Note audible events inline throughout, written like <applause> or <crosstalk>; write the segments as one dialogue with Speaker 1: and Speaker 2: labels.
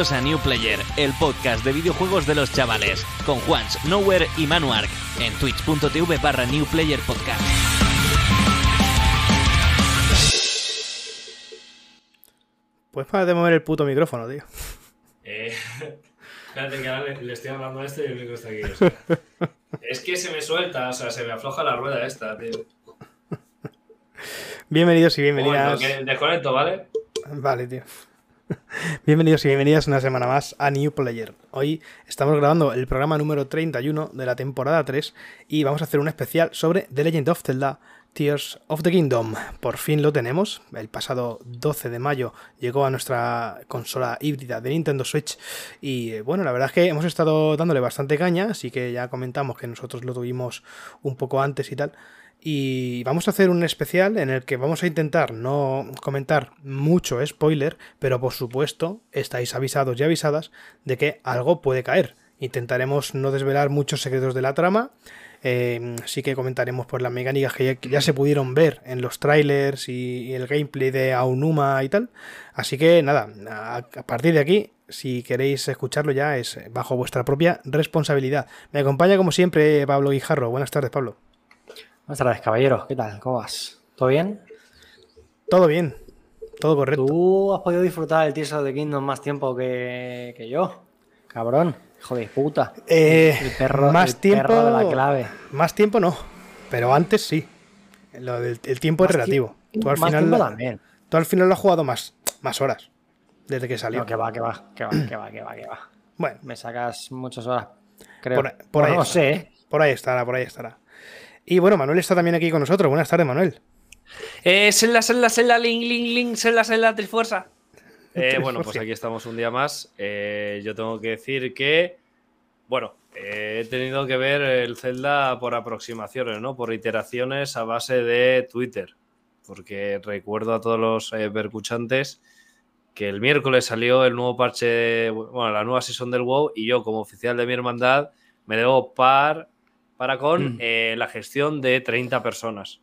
Speaker 1: Bienvenidos a New Player, el podcast de videojuegos de los chavales, con Juans, Nowhere y Manuark, en twitch.tv barra New Player Podcast.
Speaker 2: Pues para de mover el puto micrófono, tío.
Speaker 3: Eh, <laughs> espérate que ahora le, le estoy hablando a este y el micro está aquí. o sea. <laughs> es que se me suelta, o sea, se me afloja la rueda esta, tío.
Speaker 2: Bienvenidos y bienvenidas.
Speaker 3: que desconecto, ¿vale?
Speaker 2: Vale, tío. <laughs> Bienvenidos y bienvenidas una semana más a New Player. Hoy estamos grabando el programa número 31 de la temporada 3 y vamos a hacer un especial sobre The Legend of Zelda Tears of the Kingdom. Por fin lo tenemos. El pasado 12 de mayo llegó a nuestra consola híbrida de Nintendo Switch y bueno, la verdad es que hemos estado dándole bastante caña, así que ya comentamos que nosotros lo tuvimos un poco antes y tal. Y vamos a hacer un especial en el que vamos a intentar no comentar mucho spoiler, pero por supuesto estáis avisados y avisadas de que algo puede caer. Intentaremos no desvelar muchos secretos de la trama. eh, sí que comentaremos por las mecánicas que ya, se pudieron ver en los trailers y, y el gameplay de Aonuma y tal. Así que nada, a, a partir de aquí, si queréis escucharlo ya es bajo vuestra propia responsabilidad. Me acompaña como siempre Pablo Guijarro. Buenas tardes, Pablo.
Speaker 4: Buenas tardes, caballeros. ¿Qué tal? ¿Cómo vas? ¿Todo bien?
Speaker 2: Todo bien, todo correcto.
Speaker 4: Tú has podido disfrutar del Tears of the Kingdom más tiempo que, que yo. Cabrón, hijo de puta.
Speaker 2: Eh,
Speaker 4: El perro,
Speaker 2: más
Speaker 4: el
Speaker 2: tiempo,
Speaker 4: perro de la clave.
Speaker 2: Más tiempo no, pero antes sí. Lo del- el tiempo es relativo. Tú al,
Speaker 4: más
Speaker 2: final,
Speaker 4: tiempo también.
Speaker 2: tú al final lo has jugado más, más horas desde que salió.
Speaker 4: No, que va, que va, que va, que va, que va, que va.
Speaker 2: Bueno,
Speaker 4: Me sacas muchas horas, creo.
Speaker 2: Por- por ahí
Speaker 4: Bueno, no sé,
Speaker 2: por ahí estará, por ahí estará. Y bueno, Manuel está también aquí con nosotros. Buenas tardes, Manuel.
Speaker 3: Eh, Zelda, Zelda, Zelda, Link, Link, Link, Zelda, Zelda, <laughs> Trifuerza. Eh, bueno, pues aquí estamos un día más. Eh, yo tengo que decir que, bueno, eh, he tenido que ver el Zelda por aproximaciones, ¿no? Por iteraciones a base de Twitter. Porque recuerdo a todos los percuchantes que el miércoles salió el nuevo parche, bueno, la nueva season del WoW y yo como oficial de mi hermandad me debo par para con
Speaker 4: Mm.
Speaker 3: eh, la gestión de 30 personas.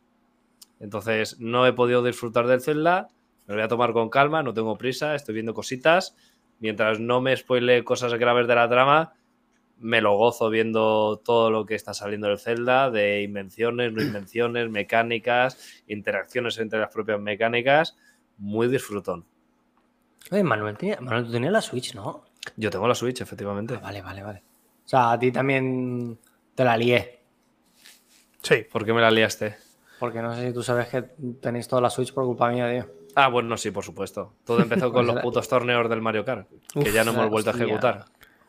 Speaker 3: Entonces no he podido disfrutar del Zelda, me lo voy a tomar con calma, no tengo prisa, estoy viendo cositas. Mientras no me spoile cosas graves de la trama, me lo gozo viendo todo lo que está saliendo del Zelda, de invenciones, no <clears throat> invenciones, mecánicas, interacciones entre las propias mecánicas. Muy disfrutón.
Speaker 4: Oye, Manuel, tenía- Manuel, tú tenías la Switch, ¿no?
Speaker 3: Yo tengo la Switch, efectivamente.
Speaker 4: Ah, vale, vale, vale. O sea, a ti también te la lié.
Speaker 2: Sí.
Speaker 3: ¿Por qué me la liaste?
Speaker 4: Porque no sé si tú sabes que tenéis toda la Switch por culpa mía, tío.
Speaker 3: Ah, bueno, sí, por supuesto. Todo empezó con <laughs>
Speaker 4: Pues
Speaker 3: los putos torneos del Mario Kart, que
Speaker 2: Uf,
Speaker 3: ya no hemos vuelto a ejecutar.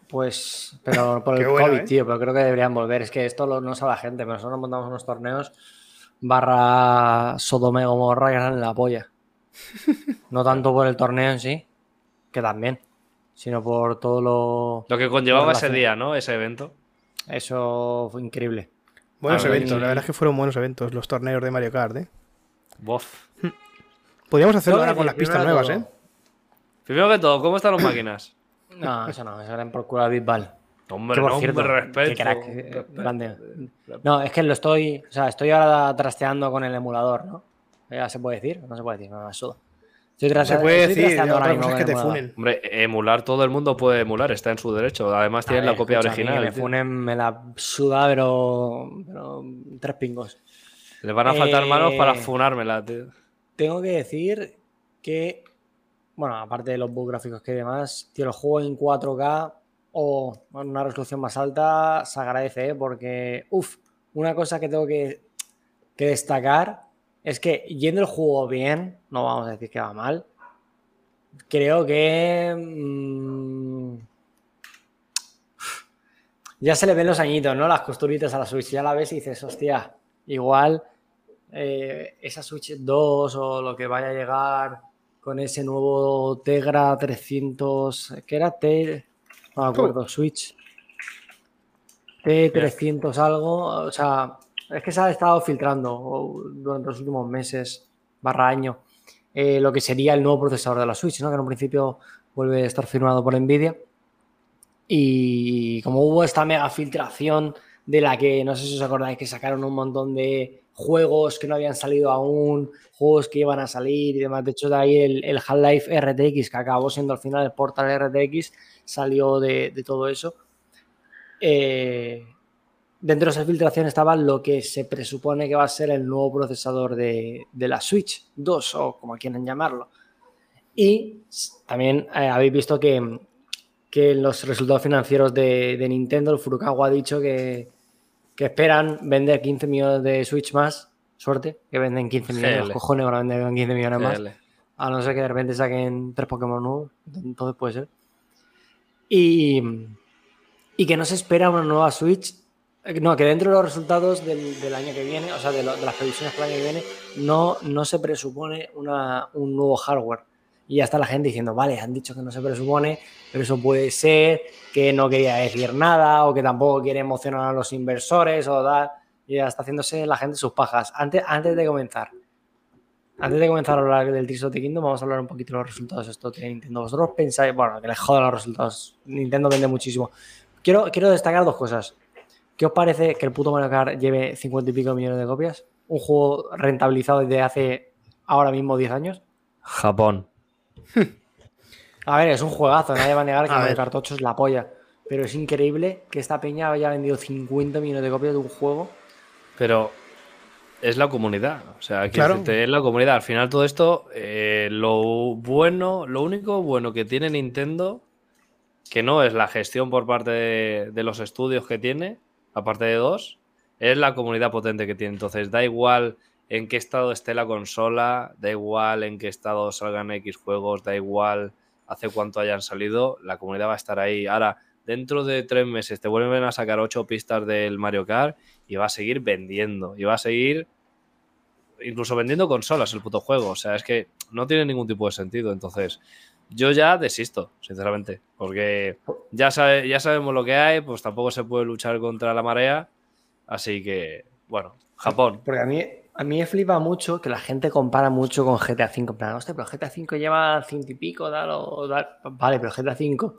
Speaker 4: Pues, pero <laughs> por el COVID,
Speaker 2: ¿eh?
Speaker 4: tío, pero creo que deberían volver. Es que esto lo, no sabe la gente, pero nosotros montamos unos torneos barra Sodome Gomorra que eran en la polla. <laughs> No tanto por el torneo en sí, que también, sino por todo lo...
Speaker 3: Lo que conllevaba ese día, ¿no? Ese evento.
Speaker 4: Eso fue increíble.
Speaker 2: Buenos eventos,
Speaker 4: y-
Speaker 2: la verdad es que fueron buenos eventos los torneos de Mario Kart, ¿eh?
Speaker 3: Bof.
Speaker 2: Podríamos hacerlo ahora con las pistas nuevas,
Speaker 4: de
Speaker 2: ¿eh?
Speaker 3: Primero que todo, ¿cómo están las máquinas?
Speaker 4: No, eso no, eso era en por culo a Bisbal.
Speaker 3: Hombre,
Speaker 4: Que por
Speaker 3: no,
Speaker 4: cierto,
Speaker 3: hombre,
Speaker 4: qué
Speaker 3: respeto.
Speaker 4: crack, eh, grande. No, es que lo estoy, o sea, estoy ahora trasteando con el emulador, ¿no? Ya se puede decir, no se puede decir, no me suda. Estoy
Speaker 2: Se
Speaker 4: traste-
Speaker 2: puede decir, otra cosa es que te funen.
Speaker 3: Hombre, emular, todo el mundo puede emular, está en su derecho. Además, tienen la copia original.
Speaker 4: que me funen, me la suda, pero, pero tres pingos.
Speaker 3: Le van a faltar
Speaker 4: Eh,
Speaker 3: manos para funármela, tío.
Speaker 4: Tengo que decir que, bueno, aparte de los bugs gráficos que hay demás, tío, el juego en 4K o con una resolución más alta se agradece, ¿eh? porque, uff, una cosa que tengo que, que destacar es que yendo el juego bien, no vamos a decir que va mal, creo que... mm, ya se le ven los añitos, ¿no? Las costuritas a la Switch. Ya la ves y dices, hostia, igual eh, esa Switch 2 o lo que vaya a llegar con ese nuevo Tegra 300, ¿qué era? T, no me acuerdo, Switch. T300 algo, o sea, es que se ha estado filtrando durante los últimos meses, barra año, eh, lo que sería el nuevo procesador de la Switch, ¿no? Que en un principio vuelve a estar firmado por Nvidia. Y como hubo esta mega filtración de la que no sé si os acordáis que sacaron un montón de juegos que no habían salido aún, juegos que iban a salir y demás. De hecho, de ahí el, el Half-Life RTX, que acabó siendo al final el Portal RTX, salió de, de todo eso. Eh, dentro de esa filtración estaba lo que se presupone que va a ser el nuevo procesador de, de la Switch 2 o como quieran llamarlo. Y también eh, habéis visto que, que los resultados financieros de, de, Nintendo, el Furukawa ha dicho que, que, esperan vender 15 millones de Switch más. Suerte, que venden 15 millones. Los cojones van a vender 15 millones más. A no ser que de repente saquen tres Pokémon nuevos. Entonces puede ser. Y, y que no se espera una nueva Switch no, que dentro de los resultados del, del año que viene, o sea, de, de, las previsiones para el año que viene, no, no se presupone una, un nuevo hardware. Y ya está la gente diciendo, vale, han dicho que no se presupone, pero eso puede ser que no quería decir nada o que tampoco quiere emocionar a los inversores o dar. Y ya está haciéndose la gente sus pajas. Antes, antes de comenzar, antes de comenzar a hablar del Tears of the Kingdom, vamos a hablar un poquito de los resultados de esto de Nintendo. Vosotros pensáis, bueno, que les jodan los resultados. Nintendo vende muchísimo. Quiero, quiero destacar dos cosas. ¿Qué os parece que el puto Mario Kart lleve 50 y pico millones de copias? Un juego rentabilizado desde hace ahora mismo 10 años.
Speaker 3: Japón.
Speaker 4: A ver, es un juegazo, nadie va a negar que a Mario Kart 8 es la polla. Pero es increíble que esta peña haya vendido 50 millones de copias de un juego.
Speaker 3: Pero es la comunidad. O sea, claro. es la comunidad. Al final todo esto, eh, lo bueno, lo único bueno que tiene Nintendo, que no es la gestión por parte de, de los estudios que tiene, aparte de dos, es la comunidad potente que tiene. Entonces, da igual en qué estado esté la consola, da igual en qué estado salgan X juegos, da igual hace cuánto hayan salido, la comunidad va a estar ahí. Ahora, dentro de tres meses te vuelven a sacar ocho pistas del Mario Kart y va a seguir vendiendo, y va a seguir incluso vendiendo consolas el puto juego. O sea, es que no tiene ningún tipo de sentido. Entonces, yo ya desisto, sinceramente, porque ya, sabe, ya sabemos lo que hay, pues tampoco se puede luchar contra la marea, así que, bueno, Japón.
Speaker 4: Porque a mí, a mí me flipa mucho que la gente compara mucho con GTA V, plan, hostia, pero GTA V lleva ciento y pico, dalo, dalo. vale, pero GTA V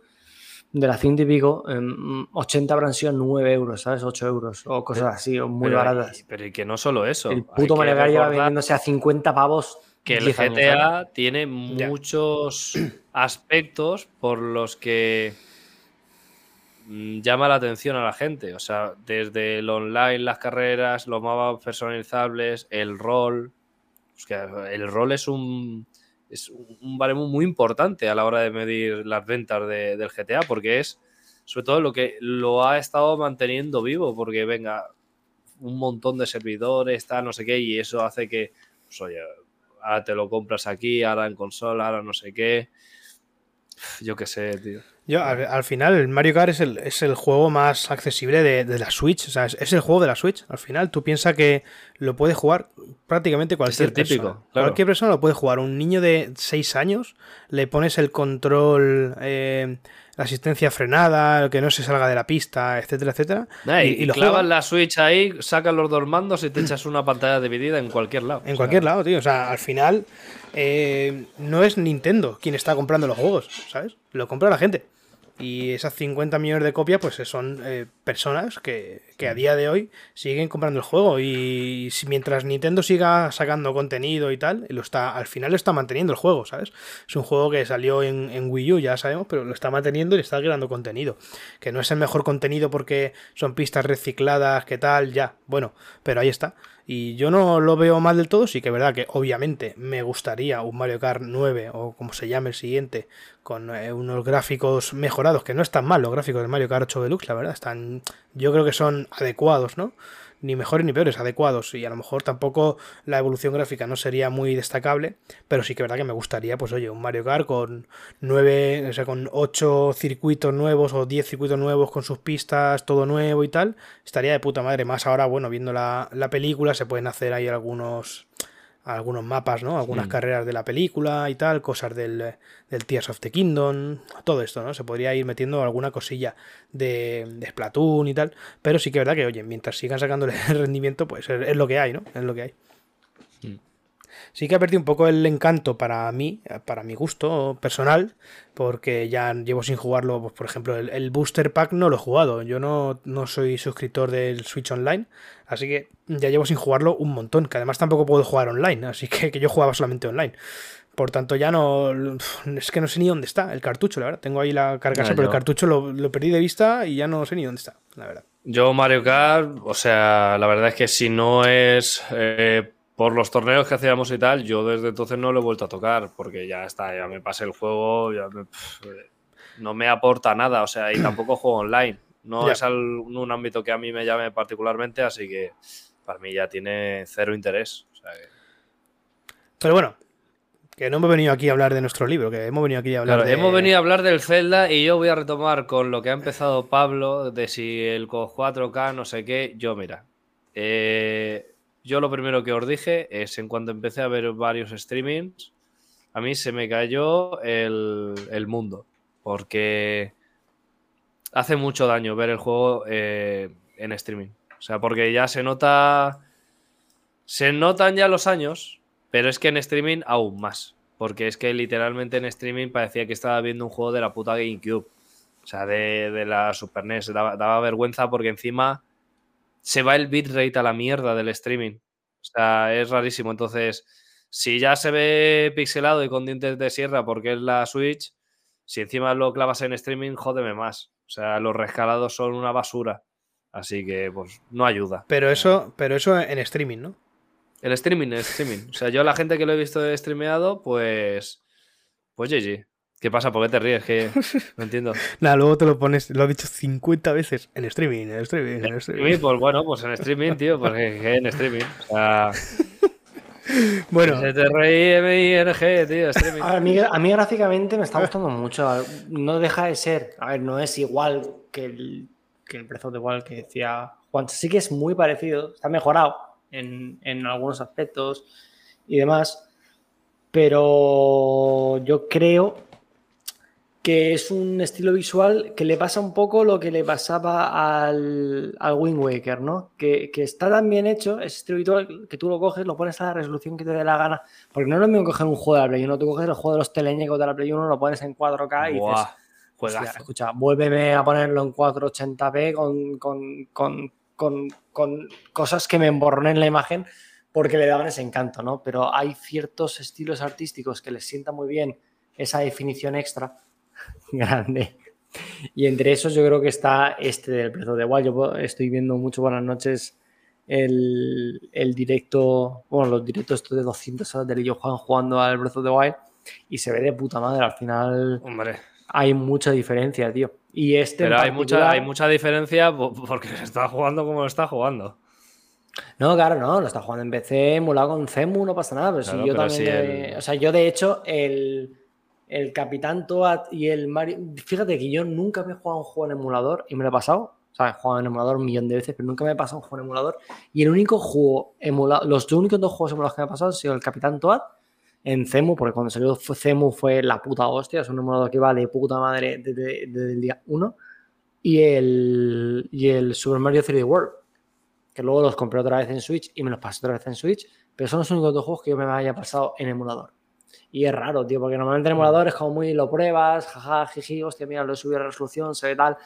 Speaker 4: de las ciento y pico, 80 habrán sido 9 euros, ¿sabes? 8 euros o cosas así, o muy
Speaker 3: pero,
Speaker 4: baratas.
Speaker 3: Pero y que no solo eso.
Speaker 4: El puto Kart lleva vendiéndose a 50 pavos
Speaker 3: que el GTA tiene muchos <clears throat> aspectos por los que llama la atención a la gente. O sea, desde el online, las carreras, los mapas personalizables, el rol. Que el rol es un, es un baremo muy importante a la hora de medir las ventas de, del GTA, porque es sobre todo lo que lo ha estado manteniendo vivo, porque venga, un montón de servidores, está no sé qué, y eso hace que, pues, oye, ahora te lo compras aquí, ahora en consola, ahora no sé qué. Yo qué sé, tío.
Speaker 2: Yo, al, al, final, el Mario Kart es el, es el juego más accesible de, de la Switch. O sea, es, es, el juego de la Switch. Al final, tú piensas que lo puede jugar prácticamente cualquier
Speaker 3: es el típico,
Speaker 2: persona.
Speaker 3: Claro.
Speaker 2: Cualquier persona lo puede jugar. Un niño de 6 años, le pones el control, eh, la asistencia frenada, que no se salga de la pista, etcétera, etcétera.
Speaker 3: y, y, y, lo clavas la Switch ahí, sacas los dos mandos y te echas una pantalla dividida en cualquier lado.
Speaker 2: En o sea, cualquier lado, tío. O sea, al final, eh, no es Nintendo quien está comprando los juegos, ¿sabes? Lo compra la gente. Y esas 50 millones de copias, pues son eh, personas que, que, a día de hoy siguen comprando el juego. Y si, mientras Nintendo siga sacando contenido y tal, lo está, al final lo está manteniendo el juego, ¿sabes? Es un juego que salió en, en Wii U, ya sabemos, pero lo está manteniendo y está creando contenido. Que no es el mejor contenido porque son pistas recicladas, que tal, ya. Bueno, pero ahí está. Y yo no lo veo mal del todo, sí que es verdad que obviamente me gustaría un Mario Kart 9 o como se llame el siguiente, con eh, unos gráficos mejorados, que no están mal los gráficos del Mario Kart 8 Deluxe, la verdad, están, yo creo que son adecuados, ¿no? Ni mejores ni peores, adecuados. Y a lo mejor tampoco la evolución gráfica no sería muy destacable, pero sí que es verdad que me gustaría, pues oye, un Mario Kart con 9, o sea, con 8 circuitos nuevos o 10 circuitos nuevos con sus pistas, todo nuevo y tal, estaría de puta madre. Más ahora, bueno, viendo la, la película, se pueden hacer ahí algunos algunos mapas, ¿no? Algunas carreras de la película y tal, cosas del, del, Tears of the Kingdom, todo esto, ¿no? Se podría ir metiendo alguna cosilla de, de Splatoon y tal, pero sí que es verdad que, oye, mientras sigan sacándole el <laughs> rendimiento, pues es, es, lo que hay, ¿no? Es lo que hay.
Speaker 3: Mm.
Speaker 2: Sí que ha perdido un poco el encanto para mí, para mi gusto personal, porque ya llevo sin jugarlo, pues, por ejemplo, el, Booster Pack no lo he jugado. Yo no, no soy suscriptor del Switch Online, así que ya llevo sin jugarlo un montón, que además tampoco puedo jugar online, así que, que yo jugaba solamente online. Por tanto, ya no. Es que no sé ni dónde está el cartucho, la verdad. Tengo ahí la carcasa, pero el cartucho lo, perdí de vista y ya no sé ni dónde está, la verdad.
Speaker 3: Yo, Mario Kart, o sea, la verdad es que si no es eh, por los torneos que hacíamos y tal, yo desde entonces no lo he vuelto a tocar, porque ya está, ya me pasé el juego, ya no me aporta nada, o sea, y <clears throat> tampoco juego online. No es un ámbito que a mí me llame particularmente, así que para mí ya tiene cero interés.
Speaker 2: Pero bueno, que no hemos venido aquí a hablar de nuestro libro, que hemos venido aquí a hablar de...
Speaker 3: Hemos venido a hablar del Zelda y yo voy a retomar con lo que ha empezado Pablo, de si el 4K, no sé qué. Yo, mira, eh, yo lo primero que os dije es en cuanto empecé a ver varios streamings, a mí se me cayó el, mundo, porque hace mucho daño ver el juego eh, en streaming. O sea, porque ya se nota... Se notan ya los años, pero es que en streaming aún más. Porque es que literalmente en streaming parecía que estaba viendo un juego de la puta GameCube. O sea, de, la Super NES. Daba, vergüenza porque encima se va el bitrate a la mierda del streaming. O sea, es rarísimo. Entonces, si ya se ve pixelado y con dientes de sierra porque es la Switch, si encima lo clavas en streaming, jódeme más. O sea, los rescalados son una basura. Así que, pues, no ayuda.
Speaker 2: Pero eso, pero eso en streaming, ¿no?
Speaker 3: El streaming, el streaming. O sea, yo la gente que lo he visto streameado, pues. Pues GG. ¿Qué pasa? ¿Por qué te ríes? Que <laughs> no entiendo.
Speaker 2: Nada, luego te lo pones, lo he dicho 50 veces en streaming, en streaming, en streaming.
Speaker 3: Pues bueno, pues en streaming, tío, pues en streaming. O sea. <laughs>
Speaker 2: Bueno.
Speaker 3: S-T-R-I-M-I-N-G, tío, streaming.
Speaker 4: A mí, a mí gráficamente me está gustando mucho. No deja de ser. A ver, no es igual que el, que el Breath of the que decía Juan. Sí que es muy parecido, está mejorado en, algunos aspectos y demás. Pero yo creo que es un estilo visual que le pasa un poco lo que le pasaba al, al Wind Waker, ¿no? Que, está tan bien hecho, es estilo visual que tú lo coges, lo pones a la resolución que te dé la gana. Porque no es lo mismo coger un juego de la Play 1, tú coges el juego de los teleñecos de la Play 1, lo pones en 4K y dices, escucha, vuélveme a ponerlo en 480p con, con, con con, cosas que me emborronen la imagen porque le daban ese encanto, ¿no? Pero hay ciertos estilos artísticos que les sienta muy bien esa definición extra <laughs> grande. Y entre esos yo creo que está este del Breath of the Wild. Yo estoy viendo mucho buenas noches el, directo, bueno, los directos de 200 horas de Lillo Juan jugando al Breath of the Wild y se ve de puta madre. Al final
Speaker 3: Hombre.
Speaker 4: hay mucha diferencia, tío. Y este
Speaker 3: Pero hay, mucha, hay mucha diferencia porque se está jugando como lo está jugando.
Speaker 4: No, claro, no, lo está jugando en PC, emulado con CEMU, no pasa nada. Pero si yo también. O sea, yo de hecho, el, el Capitán Toad y el Mario. Fíjate que yo nunca me he jugado un juego en emulador y me lo he pasado. O sea, he jugado en emulador un millón de veces, pero nunca me he pasado un juego en emulador. Y el único juego emulado, los únicos dos juegos emulados que me he pasado han sido el Capitán Toad en CEMU, porque cuando salió CEMU fue la puta hostia, es un emulador que vale puta madre desde, el día 1, y el, y el Super Mario 3D World, que luego los compré otra vez en Switch y me los pasé otra vez en Switch, pero son los únicos dos juegos que yo me haya pasado en emulador. Y es raro, tío, porque normalmente en emulador es como muy lo pruebas, jaja, jiji, hostia, mira, lo he subido a resolución, se ve tal,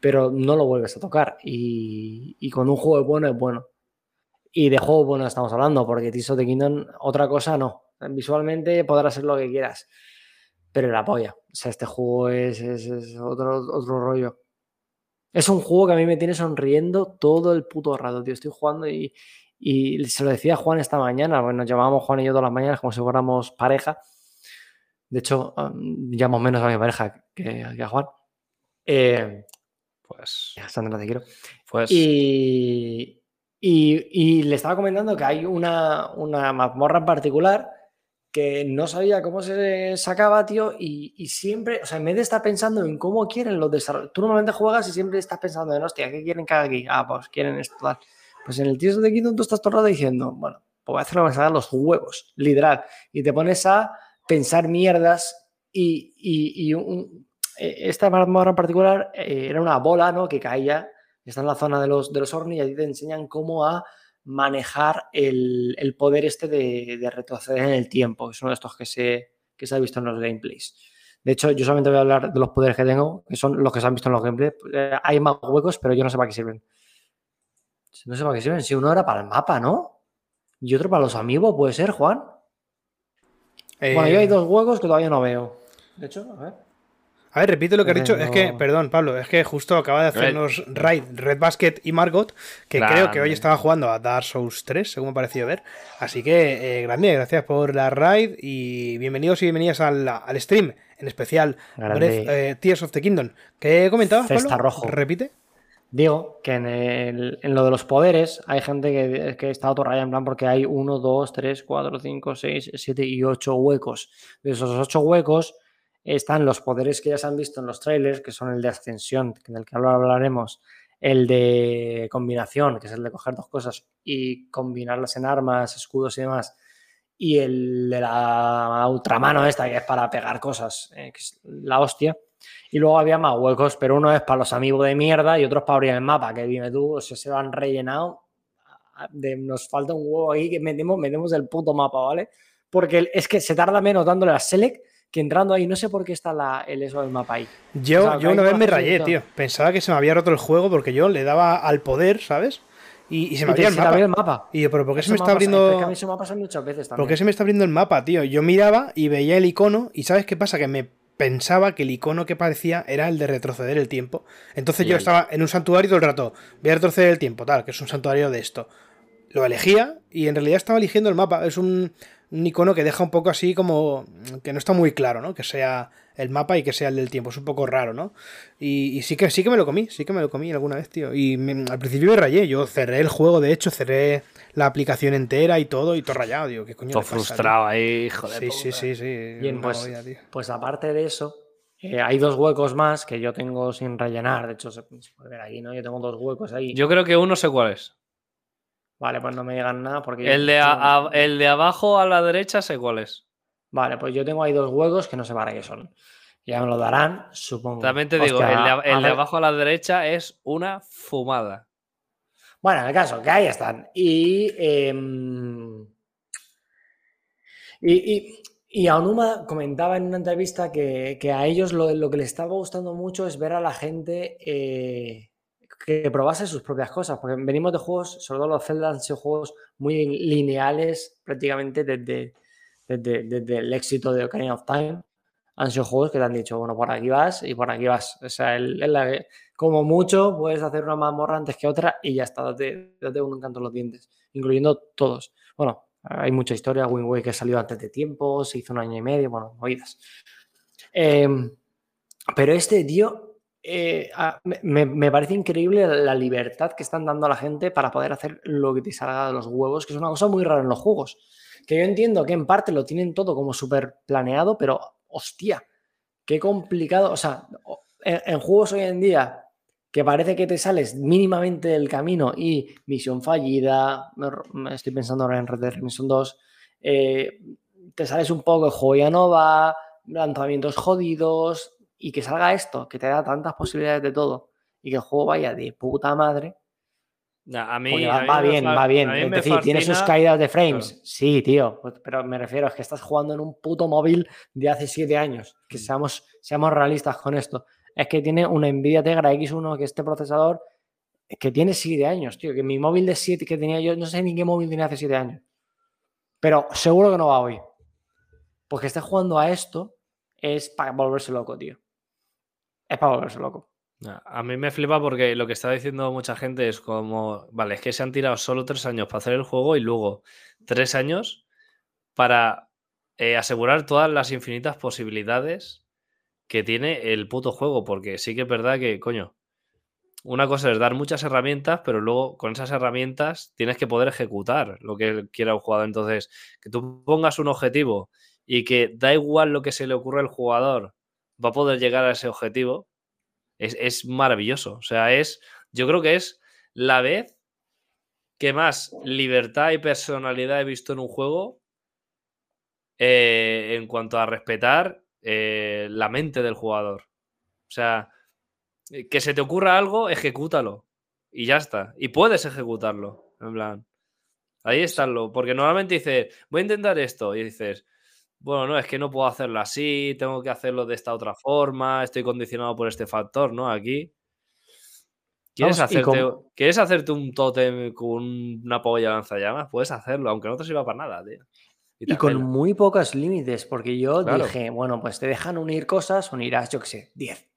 Speaker 4: pero no lo vuelves a tocar. Y, y con un juego bueno es bueno. Y de juego bueno estamos hablando, porque Tears of the Kingdom, otra cosa no. Visualmente podrás ser lo que quieras, pero la polla. O sea, este juego es, otro, otro rollo. Es un juego que a mí me tiene sonriendo todo el puto rato, tío. Estoy jugando y, se lo decía Juan esta mañana, bueno, nos llamábamos Juan y yo todas las mañanas como si fuéramos pareja. De hecho, llamo menos a mi pareja que, a Juan. Eh,
Speaker 3: pues.
Speaker 4: Sandra, te quiero.
Speaker 3: Pues.
Speaker 4: Y, y, le estaba comentando que hay una, una mazmorra en particular que no sabía cómo se sacaba, tío, y, siempre, o sea, en vez de estar pensando en cómo quieren los desarrolladores, tú normalmente juegas y siempre estás pensando en, hostia, ¿qué quieren cada aquí? Ah, pues quieren esto, tal. Pues en el Tears de Kingdom tú estás todo el rato diciendo, bueno, pues voy a hacerlo, voy a los huevos, literal, y te pones a pensar mierdas y, y, e, esta mazmorra en particular eh, era una bola, ¿no? Que caía, está en la zona de los, de los hornos y ahí te enseñan cómo a manejar el, poder este de, de, retroceder en el tiempo. Es uno de estos que se, que se ha visto en los gameplays. De hecho, yo solamente voy a hablar de los poderes que tengo, que son los que se han visto en los gameplays. Eh, hay más huecos, pero yo no sé para qué sirven. No sé para qué sirven. Si uno era para el mapa, ¿no? Y otro para los amigos, puede ser, Juan. Eh... Bueno, yo hay dos huecos que todavía no veo. De hecho, a ver.
Speaker 2: A ver, repite lo que has dicho. Es que, perdón, Pablo, es que justo acaba de hacernos Raid, Red Basket y Margot, que creo que hoy estaba jugando a Dark Souls 3, según me ha parecido ver. Así que, eh, grande, gracias por la Raid y bienvenidos y bienvenidas al, al stream, en especial Breath, eh, Tears of the Kingdom. ¿Qué comentabas, Pablo?
Speaker 4: rojo.
Speaker 2: Repite.
Speaker 4: Digo que en, el, en, lo de los poderes hay gente que, que está autorrayada en plan porque hay 1, 2, 3, 4, 5, 6, 7 y 8 huecos. De esos 8 huecos están los poderes que ya se han visto en los trailers, que son el de ascensión, del que ahora hablaremos, el de combinación, que es el de coger dos cosas y combinarlas en armas, escudos y demás, y el de la ultramano esta, que es para pegar cosas, eh, que es la hostia. Y luego había más huecos, pero uno es para los amigos de mierda y otro es para abrir el mapa, que dime tú, o sea, se lo han rellenado. De, nos falta un huevo ahí que metemos, metemos el puto mapa, ¿vale? Porque es que se tarda menos dándole a select que entrando ahí, no sé por qué está la, el eso del mapa ahí.
Speaker 2: Yo, o sea, yo una vez me rayé, tío. Pensaba que se me había roto el juego porque yo le daba al poder, ¿sabes? Y, y se me abría el
Speaker 4: el mapa.
Speaker 2: Y yo, pero ¿por qué se me está abriendo.
Speaker 4: A mí se me ha pasado muchas veces también.
Speaker 2: ¿Por qué se me está abriendo el mapa, tío? Yo miraba y veía el icono, y ¿sabes qué pasa? Que me pensaba que el icono que parecía era el de retroceder el tiempo. Entonces Bien. yo estaba en un santuario todo el rato. Voy a retroceder el tiempo, tal, que es un santuario de esto. Lo elegía y en realidad estaba eligiendo el mapa. Es un, un icono que deja un poco así como que no está muy claro, ¿no? Que sea el mapa y que sea el del tiempo. Es un poco raro, ¿no? Y, y sí que sí que me lo comí, sí que me lo comí alguna vez, tío. Y me, al principio me rayé. Yo cerré el juego, de hecho, cerré la aplicación entera y todo, y todo rayado, digo, ¿qué coño?
Speaker 3: Todo frustrado
Speaker 2: pasa,
Speaker 3: ahí, hijo de
Speaker 2: Sí, sí, sí, sí.
Speaker 4: Bien, pues, movida, pues aparte de eso, eh, hay dos huecos más que yo tengo sin rellenar. De hecho, se, se puede ver aquí, ¿no? Yo tengo dos huecos ahí.
Speaker 3: Yo creo que uno sé cuál es.
Speaker 4: Vale, pues no me digan nada porque...
Speaker 3: El de, a, a, el de abajo a la derecha sé cuál es.
Speaker 4: Vale, pues yo tengo ahí dos huecos que no sé para qué son. Ya me lo darán, supongo.
Speaker 3: También te digo, Hostia, el, de, el de abajo a la derecha es una fumada.
Speaker 4: Bueno, en el caso, que ahí están. Y... Eh, y, y, y Aonuma comentaba en una entrevista que, que a ellos lo, lo, que les estaba gustando mucho es ver a la gente eh, que probase sus propias cosas, porque venimos de juegos, sobre todo los Zelda han sido juegos muy lineales prácticamente desde, desde, desde el éxito de Ocarina of Time. Han sido juegos que te han dicho, bueno, por aquí vas y por aquí vas. O sea, el, como mucho puedes hacer una mazmorra antes que otra y ya está, date, date un encanto en los dientes, incluyendo todos. Bueno, hay mucha historia, Wind Waker salió antes de tiempo, se hizo un año y medio, bueno, oídas. Eh, pero este, tío, eh, me, me, parece increíble la libertad que están dando a la gente para poder hacer lo que te salga de los huevos, que es una cosa muy rara en los juegos. Que yo entiendo que en parte lo tienen todo como súper planeado, pero hostia, qué complicado. O sea, en, juegos hoy en día que parece que te sales mínimamente del camino y misión fallida, me estoy pensando ahora en Red Dead Redemption 2, eh, te sales un poco, el juego ya lanzamientos jodidos, y que salga esto, que te da tantas posibilidades de todo, y que el juego vaya de puta madre.
Speaker 3: A mí,
Speaker 4: va,
Speaker 3: a mí
Speaker 4: va bien, va bien. Es decir, tiene sus
Speaker 3: fascina-
Speaker 4: caídas de frames.
Speaker 3: Claro.
Speaker 4: Sí, tío. pues- Pero me refiero, es que estás jugando en un puto móvil de hace siete años.
Speaker 3: Mm.
Speaker 4: Que seamos, seamos realistas con esto. Es que tiene una Nvidia Tegra X1, que este procesador, que tiene siete años, tío. Que mi móvil de 7 que tenía yo, no sé ni qué móvil tenía hace siete años. Pero seguro que no va hoy. Porque esté jugando a esto es para volverse loco, tío. Es para volverse loco.
Speaker 3: A mí me flipa porque lo que está diciendo mucha gente es como, vale, es que se han tirado solo tres años para hacer el juego y luego tres años para eh, asegurar todas las infinitas posibilidades que tiene el puto juego, porque sí que es verdad que, coño, una cosa es dar muchas herramientas, pero luego con esas herramientas tienes que poder ejecutar lo que quiera un jugador. Entonces, que tú pongas un objetivo y que da igual lo que se le ocurra al jugador, va a poder llegar a ese objetivo, es, es maravilloso. O sea, es. Yo creo que es la vez que más libertad y personalidad he visto en un juego eh, en cuanto a respetar eh, la mente del jugador. O sea, eh, que se te ocurra algo, ejecútalo. Y ya está. Y puedes ejecutarlo. En plan. Ahí está lo. Porque normalmente dices, voy a intentar esto. Y dices, bueno, no, es que no puedo hacerlo así, tengo que hacerlo de esta otra forma, estoy condicionado por este factor, ¿no? Aquí. ¿Quieres,
Speaker 4: Vamos, y
Speaker 3: hacerte,
Speaker 4: con-
Speaker 3: ¿Quieres hacerte un tótem con una polla lanzallamas? Puedes hacerlo, aunque no te sirva para nada, tío. te
Speaker 4: Y con muy pocos límites, porque yo
Speaker 3: Claro.
Speaker 4: dije, bueno, pues te dejan unir cosas, unirás, yo qué sé, 10,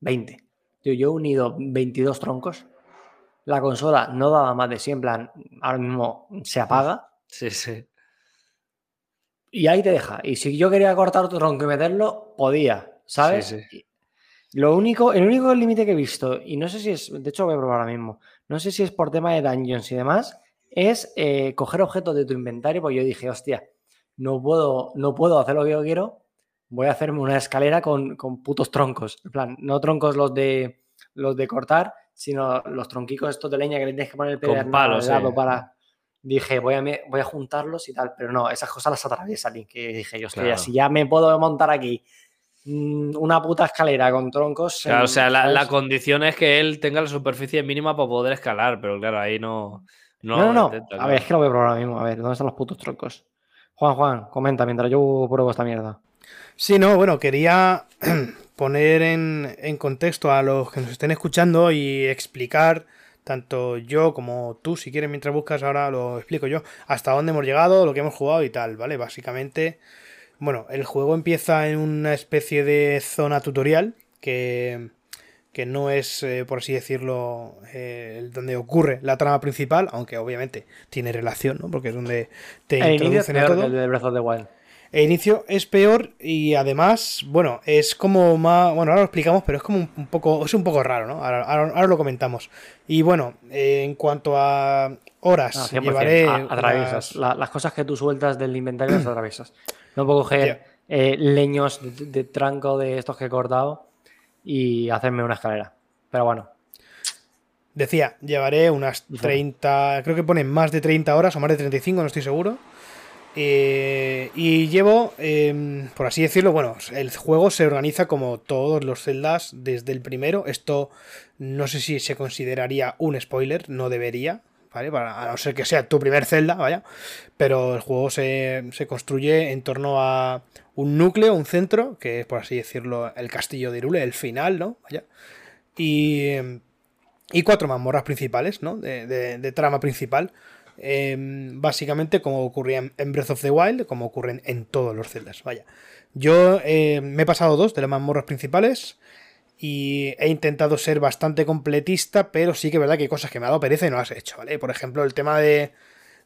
Speaker 4: 20. Yo, yo he unido 22 troncos. La consola no daba más de 100, en plan, ahora mismo se apaga
Speaker 3: Sí, sí.
Speaker 4: Y ahí te deja. Y si yo quería cortar otro tronco y meterlo, podía, ¿sabes?
Speaker 3: Sí,
Speaker 4: Y Lo único, el único límite que he visto, y no sé si es, de hecho lo voy a probar ahora mismo, no sé si es por tema de dungeons y demás, es eh, coger objetos de tu inventario, porque yo dije, hostia, no puedo, no puedo hacer lo que yo quiero, voy a hacerme una escalera con, con putos troncos. En plan, no troncos los de los de cortar, sino los tronquicos estos de leña que le tienes que poner el
Speaker 3: Con
Speaker 4: pedernal
Speaker 3: palos, sí.
Speaker 4: para. Dije, voy a, me- voy a juntarlos y tal, pero no, esas cosas las atraviesan. Y que dije yo, hostia,
Speaker 3: Claro.
Speaker 4: si ya me puedo montar aquí mm, una puta escalera con troncos.
Speaker 3: Claro, o sea, la, la condición es que él tenga la superficie mínima para poder escalar, pero claro, ahí no. No,
Speaker 4: No, no, A
Speaker 3: claro.
Speaker 4: ver, es que lo voy a probar ahora mismo. A ver, ¿dónde están los putos troncos? Juan, Juan, comenta mientras yo pruebo esta mierda.
Speaker 2: Sí, no, bueno, quería <clears throat> poner en, en contexto a los que nos estén escuchando y explicar, tanto yo como tú, si quieres, mientras buscas, ahora lo explico yo, hasta dónde hemos llegado, lo que hemos jugado y tal, ¿vale? Básicamente, bueno, el juego empieza en una especie de zona tutorial que, que no es, eh, por así decirlo, eh, donde ocurre la trama principal, aunque obviamente tiene relación, ¿no? Porque es donde te
Speaker 4: El
Speaker 2: introducen a todo.
Speaker 4: el de Breath of the Wild.
Speaker 2: El inicio es peor y además, bueno, es como más. Bueno, ahora lo explicamos, pero es como un, poco. Es un poco raro, ¿no? Ahora, ahora- ahora lo comentamos. Y bueno, eh, en cuanto a horas,
Speaker 4: Ah, 100%.
Speaker 2: llevaré.
Speaker 4: A- atraviesas.
Speaker 2: unas-
Speaker 4: La- las cosas que tú sueltas del inventario las atraviesas. No puedo coger eh, leños de, de tranco de estos que he cortado y hacerme una escalera. Pero bueno,
Speaker 2: Decía, llevaré unas
Speaker 4: Ujú.
Speaker 2: 30. Creo que ponen más de 30 horas o más de 35, no estoy seguro. Eh, y llevo, eh, por así decirlo, bueno, el juego se organiza como todos los celdas desde el primero. Esto no sé si se consideraría un spoiler, no debería, ¿vale? Para, a no ser que sea tu primer celda, vaya. Pero el juego se, se construye en torno a un núcleo, un centro, que es, por así decirlo, el castillo de Irule, el final, ¿no? Vaya. Y, eh, y cuatro mazmorras principales, ¿no? De- de trama principal. Eh, básicamente como ocurría en- Breath of the Wild, como ocurren en todos los celdas, vaya. Yo eh, me he pasado dos de las mazmorras principales y he intentado ser bastante completista, pero sí que es verdad que hay cosas que me ha dado pereza y no las he hecho, ¿vale? Por ejemplo, el tema de,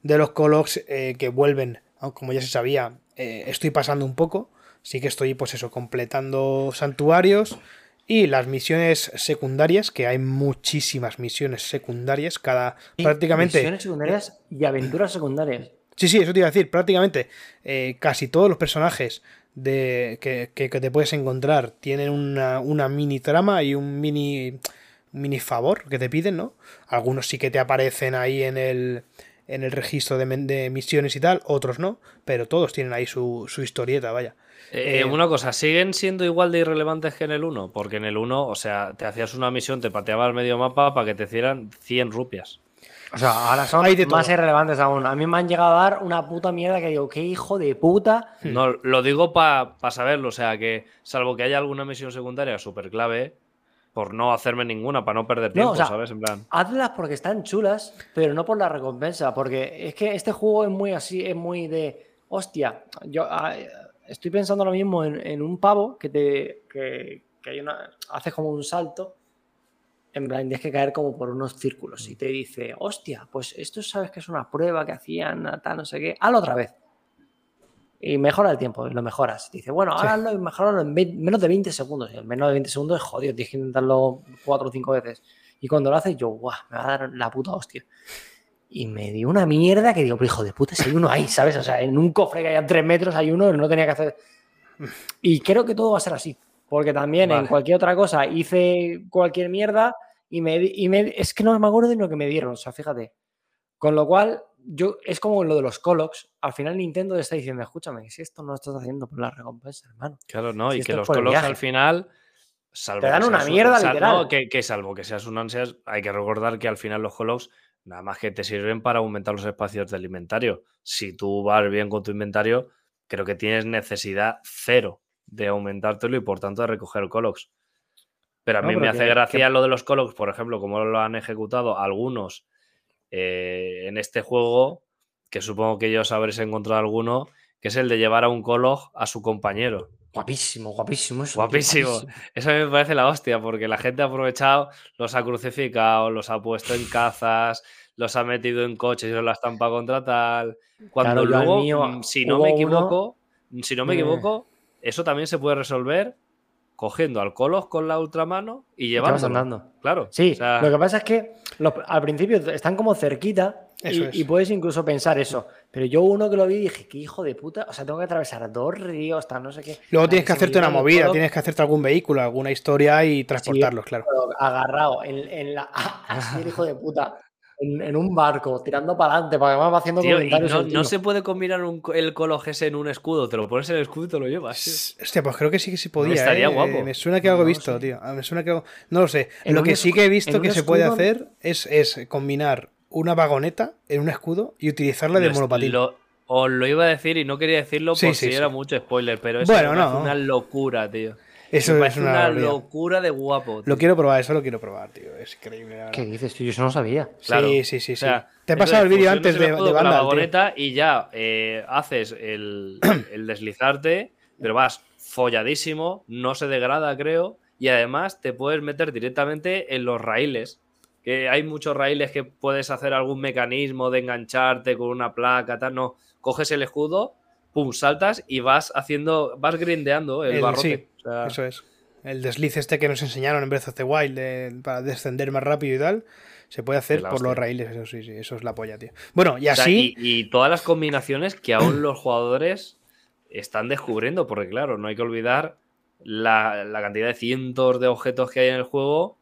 Speaker 2: de los Colox eh, que vuelven, como ya se sabía, eh, estoy pasando un poco. Sí que estoy, pues eso, completando santuarios y las misiones secundarias, que hay muchísimas misiones secundarias, cada
Speaker 4: Y
Speaker 2: prácticamente...
Speaker 4: Misiones secundarias y aventuras secundarias.
Speaker 2: Sí, sí, eso te iba a decir. Prácticamente eh, casi todos los personajes de, que, que- que te puedes encontrar tienen una, una mini trama y un mini, mini favor que te piden, ¿no? Algunos sí que te aparecen ahí en el, en el registro de, de misiones y tal, otros no, pero todos tienen ahí su, su historieta, vaya.
Speaker 3: Eh,
Speaker 2: Eh,
Speaker 3: una cosa, ¿siguen siendo igual de irrelevantes que en el 1? Porque en el 1, o sea, te hacías una misión, te pateabas medio mapa para que te hicieran 100 rupias.
Speaker 4: O sea, ahora son más
Speaker 2: todo.
Speaker 4: irrelevantes aún. A mí me han llegado a dar una puta mierda que digo, qué hijo de puta.
Speaker 3: No, lo digo para saberlo, o sea, que salvo que haya alguna misión secundaria súper clave, por no hacerme ninguna, para no perder
Speaker 4: No,
Speaker 3: tiempo,
Speaker 4: o sea,
Speaker 3: ¿sabes? En plan.
Speaker 4: Hazlas porque están chulas, pero no por la recompensa. Porque es que este juego es muy así, es muy de. Hostia, yo ah, estoy pensando ahora mismo en, en un pavo que te. que, que hay una. haces como un salto. En plan, tienes que caer como por unos círculos. Y te dice, hostia, pues esto sabes que es una prueba que hacían, tal, no sé qué. Hazlo otra vez. Y mejora el tiempo, y lo mejoras. Dice, bueno, ahora hazlo y mejoralo en menos de 20 segundos. Y en menos de 20 segundos es jodido, tienes que intentarlo cuatro o cinco veces. Y cuando lo haces, yo, guau, me va a dar la puta hostia. Y me dio una mierda que digo, pero hijo de puta, si hay uno ahí, ¿sabes? O sea, en un cofre que hay a tres metros hay uno, no tenía que hacer. Y creo que todo va a ser así. Porque también en
Speaker 3: Vale.
Speaker 4: cualquier otra cosa hice cualquier mierda y me, y me- es que no me acuerdo de lo que me dieron, o sea, fíjate. Con lo cual, yo es como lo de los Colox. Al final Nintendo te está diciendo, escúchame, si esto no lo estás haciendo por la recompensa, hermano.
Speaker 3: Claro, no,
Speaker 4: Si
Speaker 3: y que los
Speaker 4: viaje.
Speaker 3: al final. Salvo
Speaker 4: Te dan una
Speaker 3: un-
Speaker 4: mierda, literal.
Speaker 3: no, que, que salvo que seas un ansias, hay que recordar que al final los colos nada más que te sirven para aumentar los espacios del inventario. Si tú vas bien con tu inventario, creo que tienes necesidad cero de aumentártelo y por tanto de recoger colocs. Pero a mí me hace
Speaker 4: que-
Speaker 3: gracia lo de los colocs, por ejemplo, como lo han ejecutado algunos eh, en este juego, que supongo que ellos habréis encontrado alguno, que es el de llevar a un colog a su compañero.
Speaker 4: Guapísimo, guapísimo eso. tío,
Speaker 3: Guapísimo. Eso a mí me parece la hostia, porque la gente ha aprovechado, los ha crucificado, los ha puesto en cazas, los ha metido en coches y los la estampa contra tal. Cuando
Speaker 4: Claro,
Speaker 3: luego,
Speaker 4: mío
Speaker 3: mm, si no me
Speaker 4: uno
Speaker 3: equivoco, si no me
Speaker 4: de-
Speaker 3: equivoco, eso también se puede resolver cogiendo al Colos con la ultramano y llevándolo.
Speaker 4: andando.
Speaker 3: Claro.
Speaker 4: Sí,
Speaker 3: o sea,
Speaker 4: lo que pasa es que los- al principio están como cerquita
Speaker 2: Eso
Speaker 4: y,
Speaker 2: es.
Speaker 4: y puedes incluso pensar eso. Pero yo uno que lo vi dije, qué hijo de puta, o sea, tengo que atravesar dos ríos, tal, no sé qué.
Speaker 2: Luego tienes que
Speaker 4: se
Speaker 2: hacerte una movida,
Speaker 4: colo
Speaker 2: tienes que hacerte algún vehículo, alguna historia y transportarlos, claro.
Speaker 4: agarrado en, en la... <laughs> Así el hijo de puta. En, en un barco, tirando para adelante, porque además va haciendo
Speaker 3: tío,
Speaker 4: comentarios.
Speaker 3: no, no se puede combinar un el Colos ese en un escudo, te lo pones en el escudo y te lo llevas. tío.
Speaker 2: Hostia, pues creo que sí que sí podía.
Speaker 3: estaría
Speaker 2: ¿eh?
Speaker 3: guapo.
Speaker 2: Me suena que algo he
Speaker 4: No
Speaker 2: visto, tío. Me suena que algo- No lo sé.
Speaker 4: En
Speaker 2: lo que sí que he visto que se puede hacer es, es combinar una vagoneta en un escudo y utilizarla de monopatín.
Speaker 3: lo- os lo iba a decir y no quería decirlo
Speaker 2: Sí,
Speaker 3: por
Speaker 2: sí,
Speaker 3: si
Speaker 2: sí.
Speaker 3: era mucho spoiler, pero eso
Speaker 2: Bueno,
Speaker 3: me parece
Speaker 2: no.
Speaker 3: una locura, tío.
Speaker 2: Eso
Speaker 3: me
Speaker 2: es una,
Speaker 3: locura de guapo. tío.
Speaker 2: Lo quiero probar, eso lo quiero probar, tío. Es increíble, la verdad.
Speaker 4: ¿Qué dices, tío? Yo eso no sabía.
Speaker 3: Claro.
Speaker 2: Sí, sí, sí.
Speaker 3: O
Speaker 2: sí.
Speaker 3: sea,
Speaker 2: Te he pasado el vídeo antes de,
Speaker 3: la
Speaker 2: tío.
Speaker 3: vagoneta y ya eh, haces el, <clears throat> el deslizarte, pero vas folladísimo, no se degrada, creo, y además te puedes meter directamente en los raíles. Que hay muchos raíles que puedes hacer algún mecanismo de engancharte con una placa, tal. No, coges el escudo, pum, saltas y vas haciendo, vas grindeando el,
Speaker 2: El-
Speaker 3: barrote.
Speaker 2: sí,
Speaker 3: O sea,
Speaker 2: Eso es. El desliz este que nos enseñaron en Breath of the Wild de- para descender más rápido y tal, se puede hacer por los raíles, eso sí, sí, eso es la polla, tío. Bueno, y
Speaker 3: O sea,
Speaker 2: así,
Speaker 3: y, y todas las combinaciones que aún los jugadores están descubriendo, porque claro, no hay que olvidar la, la cantidad de cientos de objetos que hay en el juego.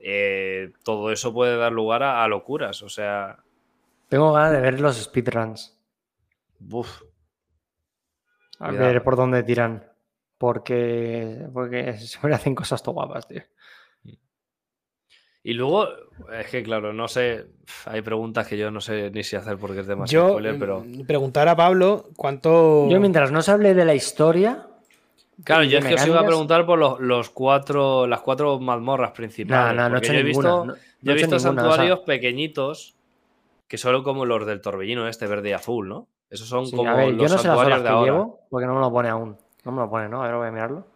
Speaker 3: Eh, todo eso puede dar lugar a, a locuras. O sea,
Speaker 4: Tengo ganas de ver los speedruns. A
Speaker 3: Cuidado.
Speaker 4: ver por dónde tiran. Porque, porque <laughs> se me hacen cosas todo guapas, tío.
Speaker 3: Y luego, es que claro, no sé, hay preguntas que yo no sé ni si hacer porque es demasiado
Speaker 2: yo
Speaker 3: spoiler, pero...
Speaker 2: mm, preguntar a Pablo cuánto...
Speaker 4: Yo mientras no se hable de la historia,
Speaker 3: Claro, yo es que os iba a preguntar por los, los cuatro, las cuatro mazmorras
Speaker 4: no,
Speaker 3: principales.
Speaker 4: no, no he
Speaker 3: porque
Speaker 4: hecho
Speaker 3: yo he
Speaker 4: ninguna.
Speaker 3: visto,
Speaker 4: no-
Speaker 3: Yo
Speaker 4: no
Speaker 3: he visto
Speaker 4: ninguna, o sea,
Speaker 3: santuarios pequeñitos que son como los del torbellino este verde y azul, ¿no? Esos son
Speaker 4: sí,
Speaker 3: como
Speaker 4: a ver, yo
Speaker 3: los
Speaker 4: no sé las horas
Speaker 3: de
Speaker 4: que
Speaker 3: ahora.
Speaker 4: llevo porque no me lo pone aún. No me lo pone, ¿no? A ver, voy a mirarlo.